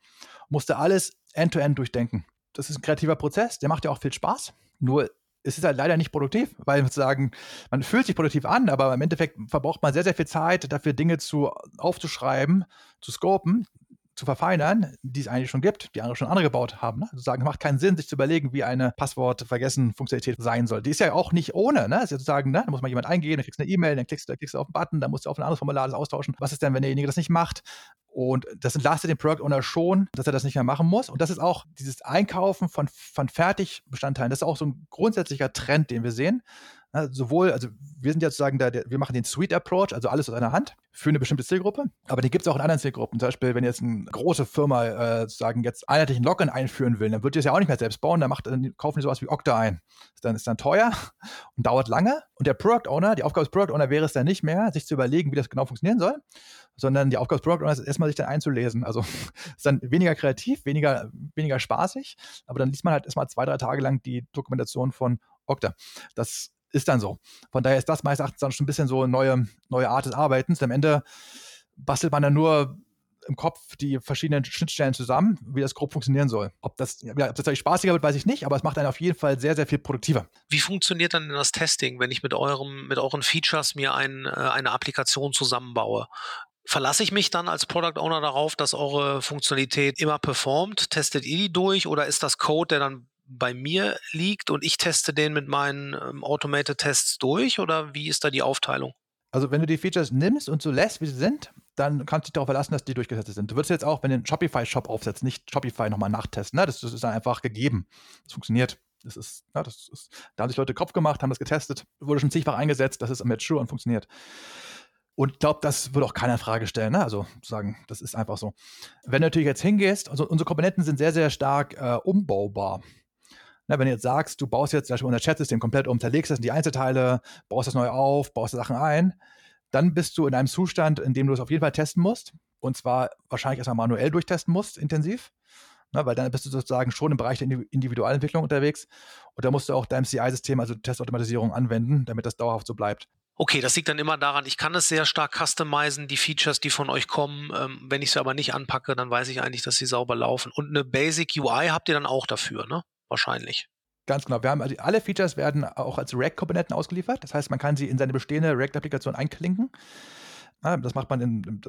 musste alles end-to-end -end durchdenken. Das ist ein kreativer Prozess, der macht ja auch viel Spaß. Nur es ist halt leider nicht produktiv, weil sozusagen, man fühlt sich produktiv an, aber im Endeffekt verbraucht man sehr, sehr viel Zeit dafür, Dinge zu aufzuschreiben, zu scopen, zu verfeinern, die es eigentlich schon gibt, die andere schon gebaut haben. Ne? Also macht keinen Sinn, sich zu überlegen, wie eine Passwort-Vergessen-Funktionalität sein soll. Die ist ja auch nicht ohne. Ne? ist ja sozusagen, ne? da muss mal jemand eingehen, dann kriegst du eine E-Mail, dann klickst du, klickst du auf einen Button, dann musst du auf ein anderes Formular das austauschen. Was ist denn, wenn derjenige das nicht macht? Und das entlastet den Product Owner schon, dass er das nicht mehr machen muss. Und das ist auch dieses Einkaufen von, von Fertigbestandteilen. Das ist auch so ein grundsätzlicher Trend, den wir sehen. Na, sowohl, also wir sind ja sozusagen da, wir machen den Suite Approach, also alles aus einer Hand für eine bestimmte Zielgruppe. Aber den gibt es auch in anderen Zielgruppen. Zum Beispiel, wenn jetzt eine große Firma äh, sozusagen jetzt einheitlichen Login einführen will, dann wird die es ja auch nicht mehr selbst bauen, dann, macht, dann kaufen die sowas wie Okta ein. Dann ist dann teuer und dauert lange. Und der Product Owner, die Aufgabe des Product Owner wäre es dann nicht mehr, sich zu überlegen, wie das genau funktionieren soll, sondern die Aufgabe des Product Owners ist erstmal sich dann einzulesen. Also ist dann weniger kreativ, weniger, weniger spaßig, aber dann liest man halt erstmal zwei, drei Tage lang die Dokumentation von Okta. Das ist dann so. Von daher ist das meines Erachtens dann schon ein bisschen so eine neue, neue Art des Arbeitens. Am Ende bastelt man dann nur im Kopf die verschiedenen Schnittstellen zusammen, wie das grob funktionieren soll. Ob das, ja, ob das tatsächlich spaßiger wird, weiß ich nicht, aber es macht einen auf jeden Fall sehr, sehr viel produktiver. Wie funktioniert dann das Testing, wenn ich mit eurem, mit euren Features mir ein, äh, eine Applikation zusammenbaue? Verlasse ich mich dann als Product Owner darauf, dass eure Funktionalität immer performt? Testet ihr die durch oder ist das Code, der dann bei mir liegt und ich teste den mit meinen ähm, Automated-Tests durch oder wie ist da die Aufteilung? Also wenn du die Features nimmst und so lässt, wie sie sind, dann kannst du dich darauf verlassen, dass die durchgesetzt sind. Du würdest jetzt auch, wenn du einen Shopify-Shop aufsetzt, nicht Shopify nochmal nachtesten. Ne? Das, das, ist dann einfach gegeben. Das funktioniert. Das ist, ja, das ist, da haben sich Leute Kopf gemacht, haben das getestet, wurde schon zigfach eingesetzt, das ist mature und funktioniert. Und ich glaube, das würde auch keiner in Frage stellen. Ne? Also sagen, das ist einfach so. Wenn du natürlich jetzt hingehst, also unsere Komponenten sind sehr, sehr stark äh, umbaubar. Na, wenn du jetzt sagst, du baust jetzt zum Beispiel unser Chatsystem komplett um, zerlegst das in die Einzelteile, baust das neu auf, baust Sachen ein, dann bist du in einem Zustand, in dem du es auf jeden Fall testen musst. Und zwar wahrscheinlich erstmal manuell durchtesten musst, intensiv. Na, weil dann bist du sozusagen schon im Bereich der Individualentwicklung unterwegs. Und da musst du auch dein CI-System, also Testautomatisierung, anwenden, damit das dauerhaft so bleibt. Okay, das liegt dann immer daran, ich kann es sehr stark customizen, die Features, die von euch kommen. Ähm, wenn ich sie aber nicht anpacke, dann weiß ich eigentlich, dass sie sauber laufen. Und eine Basic UI habt ihr dann auch dafür, ne? Wahrscheinlich. Ganz genau. Wir haben also alle Features werden auch als React-Komponenten ausgeliefert. Das heißt, man kann sie in seine bestehende React-Applikation einklinken. Das macht man in,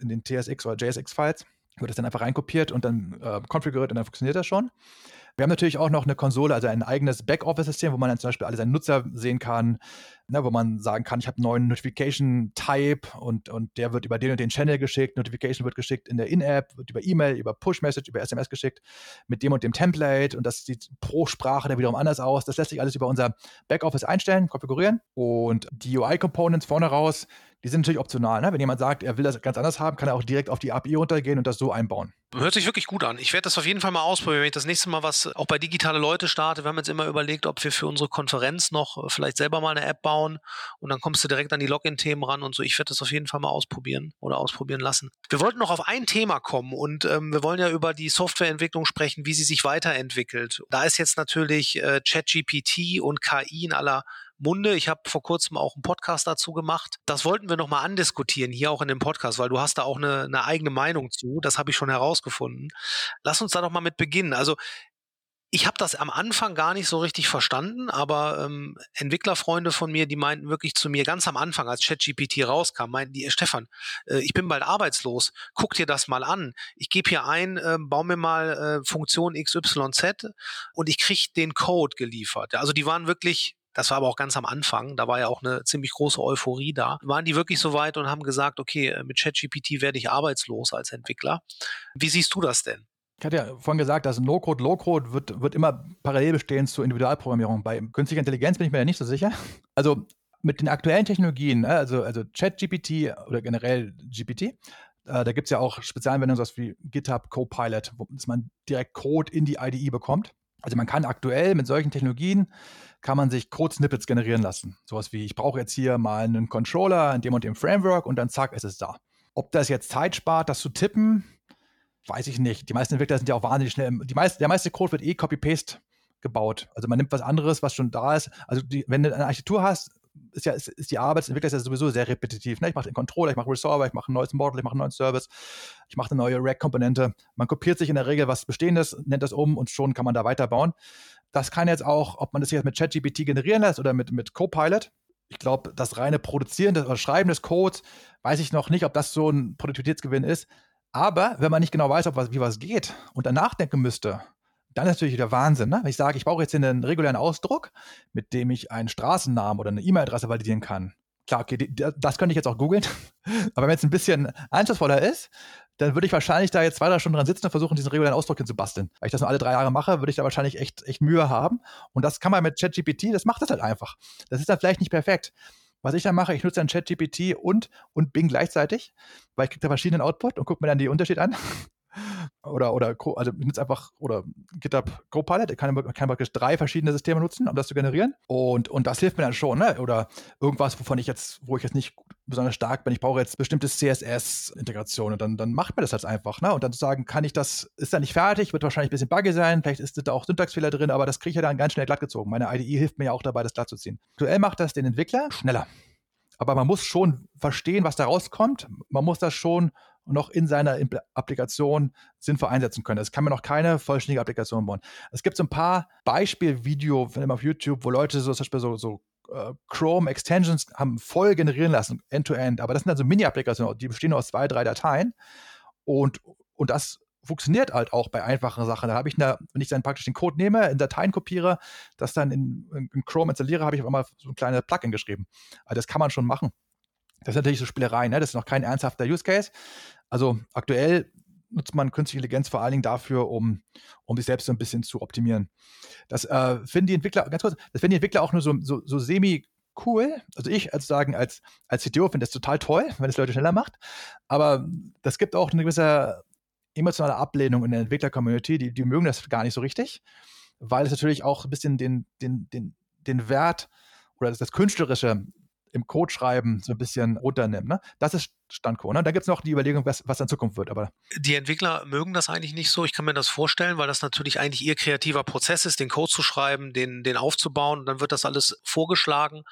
in den TSX oder JSX-Files. Wird das dann einfach reinkopiert und dann äh, konfiguriert und dann funktioniert das schon. Wir haben natürlich auch noch eine Konsole, also ein eigenes Backoffice-System, wo man dann zum Beispiel alle seine Nutzer sehen kann, ne, wo man sagen kann, ich habe einen neuen Notification-Type und, und der wird über den und den Channel geschickt. Notification wird geschickt in der In-App, wird über E-Mail, über Push-Message, über SMS geschickt mit dem und dem Template und das sieht pro Sprache dann wiederum anders aus. Das lässt sich alles über unser Backoffice einstellen, konfigurieren und die UI-Components vorne raus, die sind natürlich optional. Ne? Wenn jemand sagt, er will das ganz anders haben, kann er auch direkt auf die API runtergehen und das so einbauen. Hört sich wirklich gut an. Ich werde das auf jeden Fall mal ausprobieren, wenn ich das nächste Mal was auch bei digitale Leute starte. Wir haben jetzt immer überlegt, ob wir für unsere Konferenz noch äh, vielleicht selber mal eine App bauen und dann kommst du direkt an die Login-Themen ran und so. Ich werde das auf jeden Fall mal ausprobieren oder ausprobieren lassen. Wir wollten noch auf ein Thema kommen und ähm, wir wollen ja über die Softwareentwicklung sprechen, wie sie sich weiterentwickelt. Da ist jetzt natürlich äh, ChatGPT und KI in aller Munde. Ich habe vor kurzem auch einen Podcast dazu gemacht. Das wollten wir nochmal andiskutieren, hier auch in dem Podcast, weil du hast da auch eine, eine eigene Meinung zu. Das habe ich schon herausgefunden. Lass uns da doch mal mit beginnen. Also ich habe das am Anfang gar nicht so richtig verstanden, aber ähm, Entwicklerfreunde von mir, die meinten wirklich zu mir ganz am Anfang, als ChatGPT rauskam, meinten die, Stefan, äh, ich bin bald arbeitslos, guck dir das mal an. Ich gebe hier ein, äh, baue mir mal äh, Funktion XYZ und ich kriege den Code geliefert. Also die waren wirklich das war aber auch ganz am Anfang, da war ja auch eine ziemlich große Euphorie da. Waren die wirklich so weit und haben gesagt, okay, äh, mit ChatGPT werde ich arbeitslos als Entwickler. Wie siehst du das denn? Ich hatte ja vorhin gesagt, dass No-Code, Low-Code wird, wird immer parallel bestehen zur Individualprogrammierung. Bei künstlicher Intelligenz bin ich mir ja nicht so sicher. Also mit den aktuellen Technologien, ne, also, also ChatGPT oder generell GPT, äh, da gibt es ja auch Spezialanwendungen, sowas wie GitHub Copilot, wo man direkt Code in die IDE bekommt. Also man kann aktuell mit solchen Technologien kann man sich Code-Snippets generieren lassen. Sowas wie, ich brauche jetzt hier mal einen Controller in dem und dem Framework und dann zack, ist es da. Ob das jetzt Zeit spart, das zu tippen, weiß ich nicht. Die meisten Entwickler sind ja auch wahnsinnig schnell. Die meiste, der meiste Code wird eh Copy-Paste gebaut. Also man nimmt was anderes, was schon da ist. Also die, wenn du eine Architektur hast, ist ja ist, ist die Arbeit des Entwicklers ja sowieso sehr repetitiv. Ne? Ich mache den Controller, ich mache Resolver, ich mache ein neues Model, ich mache einen neuen Service, ich mache eine neue Rack-Komponente. Man kopiert sich in der Regel was Bestehendes, nennt das um und schon kann man da weiterbauen. Das kann jetzt auch, ob man das jetzt mit ChatGPT generieren lässt oder mit, mit Copilot. Ich glaube, das reine Produzieren oder Schreiben des Codes, weiß ich noch nicht, ob das so ein Produktivitätsgewinn ist. Aber wenn man nicht genau weiß, ob was, wie was geht und danach denken müsste, dann ist natürlich wieder Wahnsinn. Ne? Wenn ich sage, ich brauche jetzt einen regulären Ausdruck, mit dem ich einen Straßennamen oder eine E-Mail-Adresse validieren kann. Klar, okay, das könnte ich jetzt auch googeln. Aber wenn es ein bisschen anspruchsvoller ist, dann würde ich wahrscheinlich da jetzt zwei, drei Stunden dran sitzen und versuchen, diesen regulären Ausdruck hinzubasteln. Weil ich das nur alle drei Jahre mache, würde ich da wahrscheinlich echt, echt Mühe haben. Und das kann man mit ChatGPT, das macht das halt einfach. Das ist dann vielleicht nicht perfekt. Was ich dann mache, ich nutze dann ChatGPT und, und Bing gleichzeitig, weil ich kriege da verschiedenen Output und gucke mir dann die Unterschiede an oder, oder also ich nutze einfach, oder GitHub Copilot, ich kann, kann praktisch drei verschiedene Systeme nutzen, um das zu generieren. Und, und das hilft mir dann schon, ne? Oder irgendwas, wovon ich jetzt, wo ich jetzt nicht besonders stark bin, ich brauche jetzt bestimmte CSS-Integration und dann, dann macht mir das halt einfach, ne? Und dann zu sagen, kann ich das, ist da nicht fertig, wird wahrscheinlich ein bisschen buggy sein, vielleicht ist da auch Syntaxfehler drin, aber das kriege ich ja dann ganz schnell glatt gezogen. Meine IDE hilft mir ja auch dabei, das glatt zu ziehen. Aktuell macht das den Entwickler schneller. Aber man muss schon verstehen, was da rauskommt. Man muss das schon noch in seiner Applikation sinnvoll einsetzen können. Es kann mir noch keine vollständige Applikation bauen. Es gibt so ein paar Beispielvideos auf YouTube, wo Leute so zum Beispiel so, so Chrome Extensions haben voll generieren lassen, end-to-end. -End. Aber das sind also Mini-Applikationen, die bestehen aus zwei, drei Dateien. Und, und das funktioniert halt auch bei einfachen Sachen. Da habe ich, eine, wenn ich dann praktisch den Code nehme, in Dateien kopiere, das dann in, in Chrome installiere, habe ich auf einmal so ein kleines Plugin geschrieben. Also das kann man schon machen. Das ist natürlich so Spielerei, ne? das ist noch kein ernsthafter Use Case. Also aktuell nutzt man künstliche Intelligenz vor allen Dingen dafür, um, um sich selbst so ein bisschen zu optimieren. Das äh, finden die Entwickler, ganz kurz, das finden die Entwickler auch nur so, so, so semi cool. Also ich als sagen, als, als CTO finde das total toll, wenn es Leute schneller macht. Aber das gibt auch eine gewisse emotionale Ablehnung in der Entwickler-Community. Die, die mögen das gar nicht so richtig, weil es natürlich auch ein bisschen den, den, den, den Wert oder das, das Künstlerische im Code schreiben so ein bisschen runternimmt. Ne? Das ist Stand quo. Ne? Da gibt es noch die Überlegung, was, was in Zukunft wird. Aber die Entwickler mögen das eigentlich nicht so. Ich kann mir das vorstellen, weil das natürlich eigentlich ihr kreativer Prozess ist, den Code zu schreiben, den, den aufzubauen. Und dann wird das alles vorgeschlagen.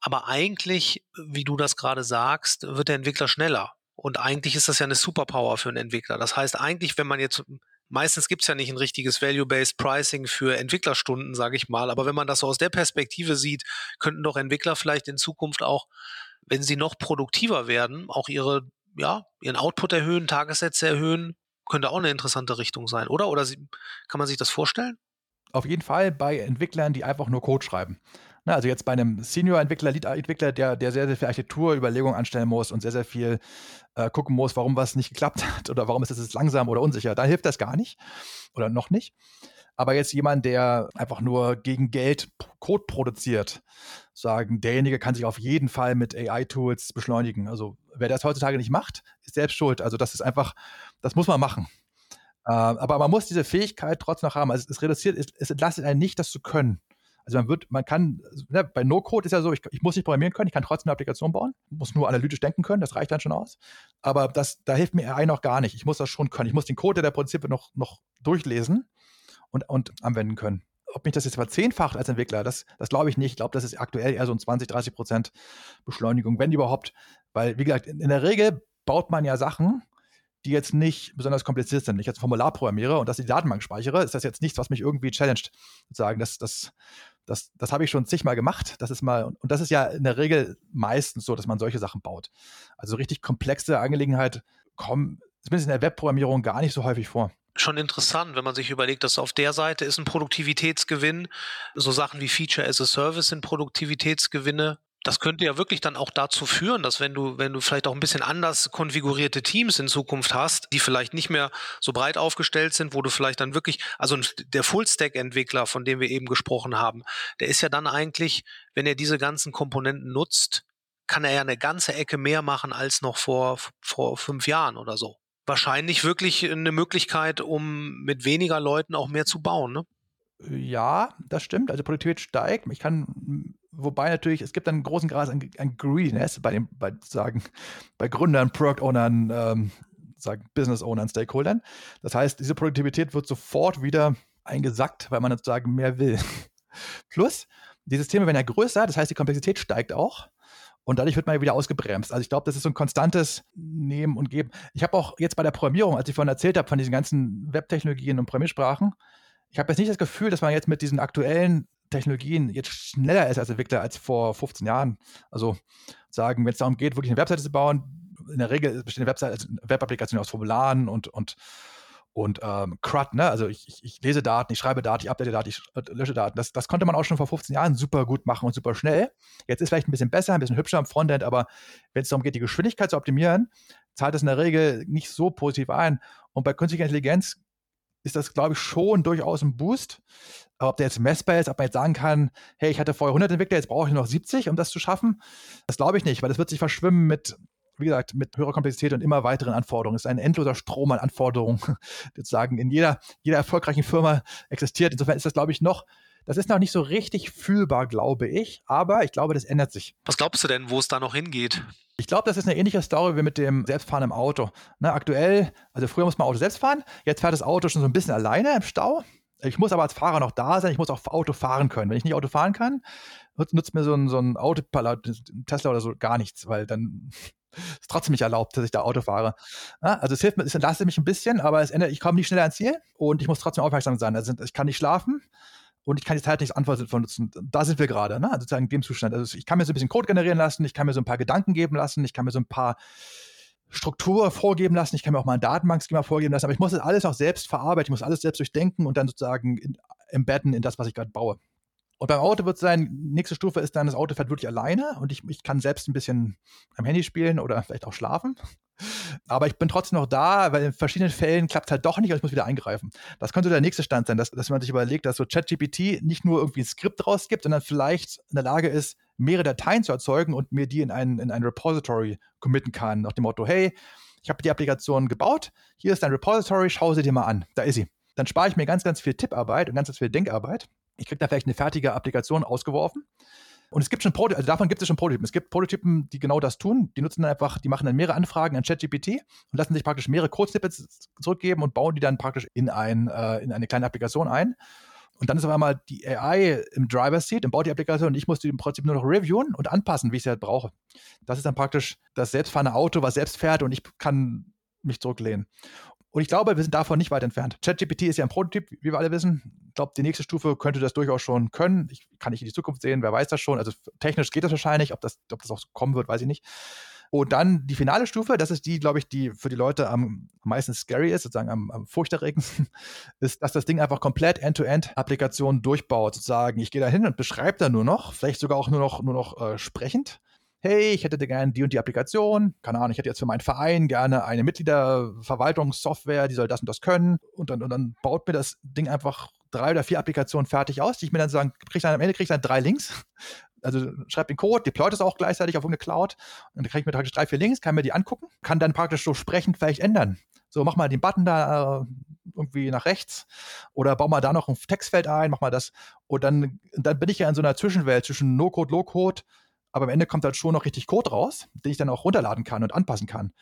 Aber eigentlich, wie du das gerade sagst, wird der Entwickler schneller. Und eigentlich ist das ja eine Superpower für einen Entwickler. Das heißt, eigentlich, wenn man jetzt meistens gibt es ja nicht ein richtiges Value-Based Pricing für Entwicklerstunden, sage ich mal. Aber wenn man das so aus der Perspektive sieht, könnten doch Entwickler vielleicht in Zukunft auch, wenn sie noch produktiver werden, auch ihre, ja, ihren Output erhöhen, Tagessätze erhöhen, könnte auch eine interessante Richtung sein, oder? Oder sie, kann man sich das vorstellen? Auf jeden Fall bei Entwicklern, die einfach nur Code schreiben. Na, also jetzt bei einem Senior-Entwickler, Lead-Entwickler, der, der sehr, sehr viel Architekturüberlegungen anstellen muss und sehr, sehr viel äh, gucken muss, warum was nicht geklappt hat oder warum ist es jetzt langsam oder unsicher, da hilft das gar nicht oder noch nicht. Aber jetzt jemand, der einfach nur gegen Geld Code produziert, sagen, derjenige kann sich auf jeden Fall mit AI-Tools beschleunigen. Also wer das heutzutage nicht macht, ist selbst schuld. Also das ist einfach, das muss man machen. Äh, aber man muss diese Fähigkeit trotzdem noch haben. Also es reduziert, es, es entlastet einen nicht, das zu können. Also man wird, man kann, ne, bei No-Code ist ja so, ich, ich, muss nicht programmieren können, ich kann trotzdem eine Applikation bauen, muss nur analytisch denken können, das reicht dann schon aus. Aber das, da hilft mir AI noch gar nicht. Ich muss das schon können. Ich muss den Code der Prinzipien noch, noch durchlesen und, und anwenden können. Ob mich das jetzt verzehnfacht als Entwickler, das, das glaube ich nicht. Ich glaube, das ist aktuell eher so ein 20, 30 Prozent Beschleunigung, wenn überhaupt. Weil, wie gesagt, in, in der Regel baut man ja Sachen, die jetzt nicht besonders kompliziert sind. Wenn ich jetzt ein Formular programmiere und das in die Datenbank speichere, ist das jetzt nichts, was mich irgendwie challenged. Sozusagen, das, das das, das habe ich schon zigmal gemacht. Das ist mal, und das ist ja in der Regel meistens so, dass man solche Sachen baut. Also richtig komplexe Angelegenheit kommen, zumindest in der Webprogrammierung, gar nicht so häufig vor schon interessant, wenn man sich überlegt, dass auf der Seite ist ein Produktivitätsgewinn. So Sachen wie Feature as a Service sind Produktivitätsgewinne das könnte ja wirklich dann auch dazu führen, dass wenn du, wenn du vielleicht auch ein bisschen anders konfigurierte Teams in Zukunft hast, die vielleicht nicht mehr so breit aufgestellt sind, wo du vielleicht dann wirklich, also der Full-Stack-Entwickler, von dem wir eben gesprochen haben, der ist ja dann eigentlich, wenn er diese ganzen Komponenten nutzt, kann er ja eine ganze Ecke mehr machen als noch vor, vor fünf Jahren oder so. Wahrscheinlich wirklich eine Möglichkeit, um mit weniger Leuten auch mehr zu bauen, ne? Ja, das stimmt. Also Produktivität steigt. Ich kann Wobei natürlich, es gibt einen großen Grad an, an Greediness bei den, bei sagen, bei Gründern, Product-Ownern, ähm, sagen Business-Ownern, Stakeholdern. Das heißt, diese Produktivität wird sofort wieder eingesackt, weil man sozusagen mehr will. Plus, die Systeme werden ja größer, das heißt, die Komplexität steigt auch. Und dadurch wird man ja wieder ausgebremst. Also ich glaube, das ist so ein konstantes Nehmen und Geben. Ich habe auch jetzt bei der Programmierung, als ich vorhin erzählt habe von diesen ganzen Webtechnologien und Programmiersprachen, ich habe jetzt nicht das Gefühl, dass man jetzt mit diesen aktuellen Technologien jetzt schneller ist als Entwickler als vor 15 Jahren. Also sagen, wenn es darum geht, wirklich eine Webseite zu bauen, in der Regel besteht eine Webseite, also eine Webapplikation aus Formularen und, und, und ähm, CRUD, ne? Also ich, ich, ich, lese Daten, ich schreibe Daten, ich update Daten, ich äh, lösche Daten. Das, das konnte man auch schon vor 15 Jahren super gut machen und super schnell. Jetzt ist vielleicht ein bisschen besser, ein bisschen hübscher am Frontend, aber wenn es darum geht, die Geschwindigkeit zu optimieren, zahlt das in der Regel nicht so positiv ein. Und bei künstlicher Intelligenz ist das, glaube ich, schon durchaus ein Boost. Aber ob der jetzt messbar ist, ob man jetzt sagen kann, hey, ich hatte vorher 100 Entwickler, jetzt brauche ich nur noch 70, um das zu schaffen, das glaube ich nicht, weil das wird sich verschwimmen mit, wie gesagt, mit höherer Komplexität und immer weiteren Anforderungen. Es ist ein endloser Strom an Anforderungen, sozusagen in jeder, jeder erfolgreichen Firma existiert. Insofern ist das, glaube ich, noch das ist noch nicht so richtig fühlbar, glaube ich, aber ich glaube, das ändert sich. Was glaubst du denn, wo es da noch hingeht? Ich glaube, das ist eine ähnliche Story wie mit dem selbstfahrenden Auto. Ne, aktuell, also früher muss man Auto selbst fahren, jetzt fährt das Auto schon so ein bisschen alleine im Stau. Ich muss aber als Fahrer noch da sein, ich muss auch Auto fahren können. Wenn ich nicht Auto fahren kann, nutzt mir so ein, so ein Auto, Tesla oder so gar nichts, weil dann ist trotzdem nicht erlaubt, dass ich da Auto fahre. Ja, also es hilft mir, es entlastet mich ein bisschen, aber es ändert, ich komme nicht schneller ans Ziel und ich muss trotzdem aufmerksam sein. Also ich kann nicht schlafen und ich kann die Zeit nicht von nutzen. Da sind wir gerade, ne? Also sozusagen in dem Zustand. Also ich kann mir so ein bisschen Code generieren lassen, ich kann mir so ein paar Gedanken geben lassen, ich kann mir so ein paar Struktur vorgeben lassen, ich kann mir auch mal ein Datenbankschema vorgeben lassen, aber ich muss das alles auch selbst verarbeiten, ich muss alles selbst durchdenken und dann sozusagen embedden in das, was ich gerade baue. Und beim Auto wird es sein, nächste Stufe ist dann, das Auto fährt wirklich alleine und ich, ich kann selbst ein bisschen am Handy spielen oder vielleicht auch schlafen. Aber ich bin trotzdem noch da, weil in verschiedenen Fällen klappt es halt doch nicht und ich muss wieder eingreifen. Das könnte der nächste Stand sein, dass, dass man sich überlegt, dass so ChatGPT nicht nur irgendwie ein Skript rausgibt, sondern vielleicht in der Lage ist, mehrere Dateien zu erzeugen und mir die in ein, in ein Repository committen kann, nach dem Motto, hey, ich habe die Applikation gebaut, hier ist dein Repository, schau sie dir mal an, da ist sie. Dann spare ich mir ganz, ganz viel Tipparbeit und ganz, ganz viel Denkarbeit. Ich kriege da vielleicht eine fertige Applikation ausgeworfen Und es gibt schon Prototypen, also davon gibt es schon Prototypen. Es gibt Prototypen, die genau das tun. Die nutzen dann einfach, die machen dann mehrere Anfragen an ChatGPT und lassen sich praktisch mehrere Code-Snippets zurückgeben und bauen die dann praktisch in, ein, äh, in eine kleine Applikation ein. Und dann ist auf einmal die AI im Driver's Seat und baut die Applikation und ich muss die im Prinzip nur noch reviewen und anpassen, wie ich sie halt brauche. Das ist dann praktisch das selbstfahrende Auto, was selbst fährt und ich kann mich zurücklehnen. Und ich glaube, wir sind davon nicht weit entfernt. ChatGPT ist ja ein Prototyp, wie wir alle wissen. Ich glaube, die nächste Stufe könnte das durchaus schon können. Ich kann nicht in die Zukunft sehen, wer weiß das schon. Also technisch geht das wahrscheinlich. Ob das, ob das auch kommen wird, weiß ich nicht. Und dann die finale Stufe, das ist die, glaube ich, die für die Leute am meisten scary ist, sozusagen am, am furchterregendsten, ist, dass das Ding einfach komplett End-to-End-Applikationen durchbaut. Sozusagen, ich gehe da hin und beschreibe da nur noch, vielleicht sogar auch nur noch, nur noch äh, sprechend hey, ich hätte gerne die und die Applikation, keine Ahnung, ich hätte jetzt für meinen Verein gerne eine Mitgliederverwaltungssoftware, die soll das und das können. Und dann, und dann baut mir das Ding einfach drei oder vier Applikationen fertig aus, die ich mir dann sagen, krieg dann, am Ende kriege ich dann drei Links also schreibt den Code, deployt es auch gleichzeitig auf irgendeine Cloud und dann kriege ich mir praktisch drei, vier Links, kann mir die angucken, kann dann praktisch so sprechend vielleicht ändern. So, mach mal den Button da äh, irgendwie nach rechts oder bau mal da noch ein Textfeld ein, mach mal das. Und dann, dann bin ich ja in so einer Zwischenwelt zwischen No-Code, Low-Code, aber am Ende kommt halt schon noch richtig Code raus, den ich dann auch runterladen kann und anpassen kann.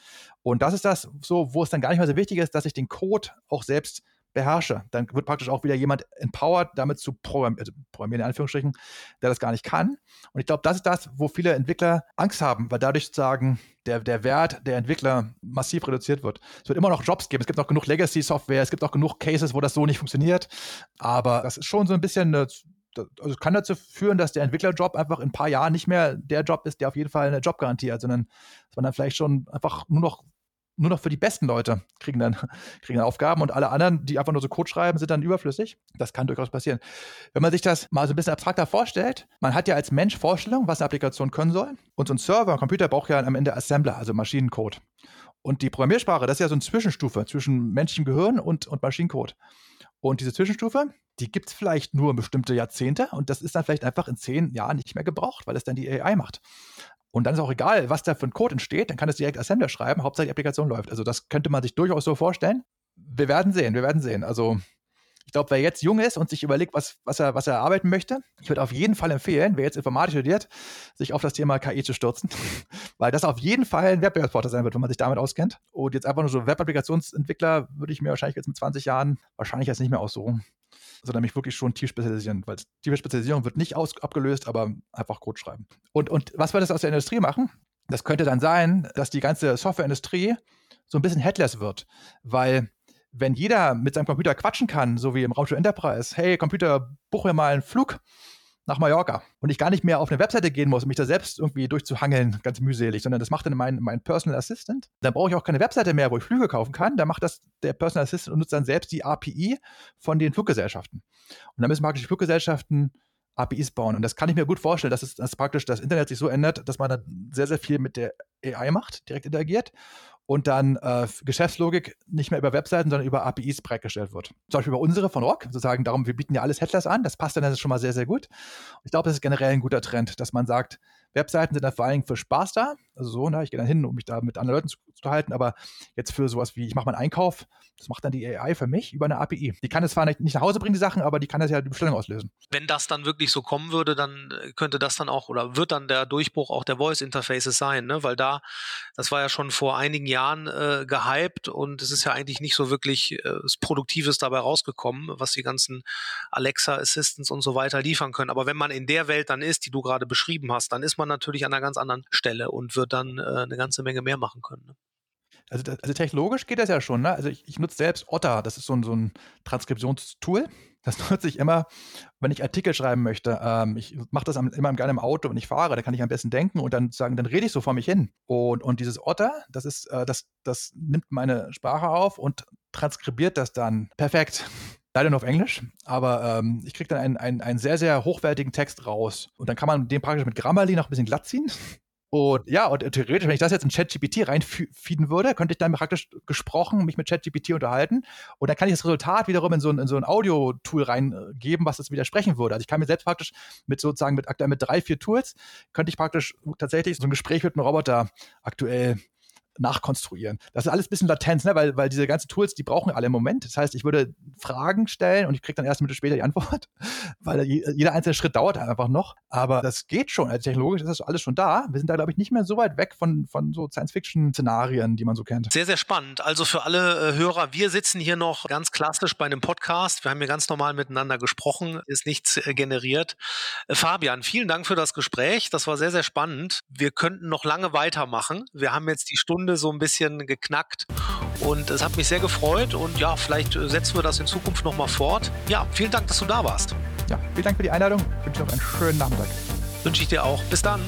Und das ist das so, wo es dann gar nicht mehr so wichtig ist, dass ich den Code auch selbst beherrsche. Dann wird praktisch auch wieder jemand empowered, damit zu programmieren, also programmieren in Anführungsstrichen, der das gar nicht kann. Und ich glaube, das ist das, wo viele Entwickler Angst haben, weil dadurch sozusagen der, der Wert der Entwickler massiv reduziert wird. Es wird immer noch Jobs geben. Es gibt auch genug Legacy-Software, es gibt auch genug Cases, wo das so nicht funktioniert. Aber das ist schon so ein bisschen eine also kann dazu führen, dass der Entwicklerjob einfach in ein paar Jahren nicht mehr der Job ist, der auf jeden Fall eine Jobgarantie hat, sondern dass man dann vielleicht schon einfach nur noch nur noch für die besten Leute kriegen dann, kriegen dann Aufgaben und alle anderen, die einfach nur so Code schreiben, sind dann überflüssig. Das kann durchaus passieren. Wenn man sich das mal so ein bisschen abstrakter vorstellt, man hat ja als Mensch Vorstellungen, was eine Applikation können soll. Und so ein Server, ein Computer braucht ja am Ende Assembler, also Maschinencode. Und die Programmiersprache, das ist ja so eine Zwischenstufe zwischen menschlichem Gehirn und, und Maschinencode. Und diese Zwischenstufe, die gibt es vielleicht nur bestimmte Jahrzehnte und das ist dann vielleicht einfach in zehn Jahren nicht mehr gebraucht, weil es dann die AI macht. Und dann ist auch egal, was da für ein Code entsteht, dann kann es direkt Assembler schreiben, Hauptsache die Applikation läuft. Also das könnte man sich durchaus so vorstellen. Wir werden sehen, wir werden sehen. Also ich glaube, wer jetzt jung ist und sich überlegt, was, was, er, was er arbeiten möchte, ich würde auf jeden Fall empfehlen, wer jetzt Informatik studiert, sich auf das Thema KI zu stürzen, weil das auf jeden Fall ein Wettbewerbsvorteil sein wird, wenn man sich damit auskennt. Und jetzt einfach nur so Web-Applikationsentwickler würde ich mir wahrscheinlich jetzt mit 20 Jahren wahrscheinlich jetzt nicht mehr aussuchen sondern mich wirklich schon tief spezialisieren, weil tiefe Spezialisierung wird nicht aus abgelöst, aber einfach Code schreiben. Und, und was wir das aus der Industrie machen, das könnte dann sein, dass die ganze Softwareindustrie so ein bisschen headless wird, weil wenn jeder mit seinem Computer quatschen kann, so wie im Raumschiff Enterprise, hey Computer, buch mir mal einen Flug, nach Mallorca und ich gar nicht mehr auf eine Webseite gehen muss, um mich da selbst irgendwie durchzuhangeln, ganz mühselig, sondern das macht dann mein, mein Personal Assistant. Dann brauche ich auch keine Webseite mehr, wo ich Flüge kaufen kann. Da macht das der Personal Assistant und nutzt dann selbst die API von den Fluggesellschaften. Und dann müssen praktisch die Fluggesellschaften APIs bauen. Und das kann ich mir gut vorstellen, dass, es, dass praktisch das Internet sich so ändert, dass man dann sehr, sehr viel mit der AI macht, direkt interagiert und dann äh, Geschäftslogik nicht mehr über Webseiten, sondern über APIs bereitgestellt wird. Zum Beispiel über unsere von Rock, sozusagen darum, wir bieten ja alles Headless an, das passt dann schon mal sehr, sehr gut. Ich glaube, das ist generell ein guter Trend, dass man sagt, Webseiten sind dann vor allen Dingen für Spaß da. Also so, ne, ich gehe dann hin, um mich da mit anderen Leuten zu, halten, aber jetzt für sowas wie, ich mache meinen Einkauf, das macht dann die AI für mich über eine API. Die kann es zwar nicht, nicht nach Hause bringen, die Sachen, aber die kann das ja die Bestellung auslösen. Wenn das dann wirklich so kommen würde, dann äh, könnte das dann auch oder wird dann der Durchbruch auch der Voice-Interfaces sein, ne? Weil da, das war ja schon vor einigen Jahren äh, gehypt und es ist ja eigentlich nicht so wirklich äh, Produktives dabei rausgekommen, was die ganzen Alexa Assistants und so weiter liefern können. Aber wenn man in der Welt dann ist, die du gerade beschrieben hast, dann ist man man natürlich an einer ganz anderen Stelle und wird dann äh, eine ganze Menge mehr machen können. Ne? Also, also, technologisch geht das ja schon. Ne? Also ich, ich, nutze selbst Otter, das ist so ein, so ein Transkriptionstool. Das nutze ich immer, wenn ich Artikel schreiben möchte. Ähm, ich mache das am, immer gerne im Auto, wenn ich fahre, da kann ich am besten denken und dann sagen, dann rede ich so vor mich hin. Und, und dieses Otter, das ist, äh, das, das nimmt meine Sprache auf und transkribiert das dann perfekt. Leider nur auf Englisch, aber ähm, ich kriege dann einen, einen, einen sehr, sehr hochwertigen Text raus. Und dann kann man den praktisch mit Grammarly noch ein bisschen glatt ziehen. Und ja, und theoretisch, wenn ich das jetzt in ChatGPT reinfeeden würde, könnte ich dann praktisch gesprochen mich mit ChatGPT unterhalten. Und dann kann ich das Resultat wiederum in so ein, so ein Audio-Tool reingeben, was das widersprechen würde. Also ich kann mir selbst praktisch mit sozusagen mit aktuell mit drei, vier Tools, könnte ich praktisch tatsächlich so ein Gespräch mit einem Roboter aktuell nachkonstruieren. Das ist alles ein bisschen Latenz, ne? weil, weil diese ganzen Tools, die brauchen alle im Moment. Das heißt, ich würde Fragen stellen und ich kriege dann erst Minute später die Antwort, weil jeder einzelne Schritt dauert einfach noch. Aber das geht schon. Also technologisch ist das alles schon da. Wir sind da, glaube ich, nicht mehr so weit weg von, von so Science-Fiction-Szenarien, die man so kennt. Sehr, sehr spannend. Also für alle äh, Hörer, wir sitzen hier noch ganz klassisch bei einem Podcast. Wir haben hier ganz normal miteinander gesprochen, ist nichts äh, generiert. Äh, Fabian, vielen Dank für das Gespräch. Das war sehr, sehr spannend. Wir könnten noch lange weitermachen. Wir haben jetzt die Stunde so ein bisschen geknackt und es hat mich sehr gefreut und ja, vielleicht äh, setzen wir das in Zukunft nochmal fort. Ja, vielen Dank, dass du da warst. Ja, vielen Dank für die Einladung. Ich wünsche noch einen schönen Nachmittag. Wünsche ich dir auch. Bis dann.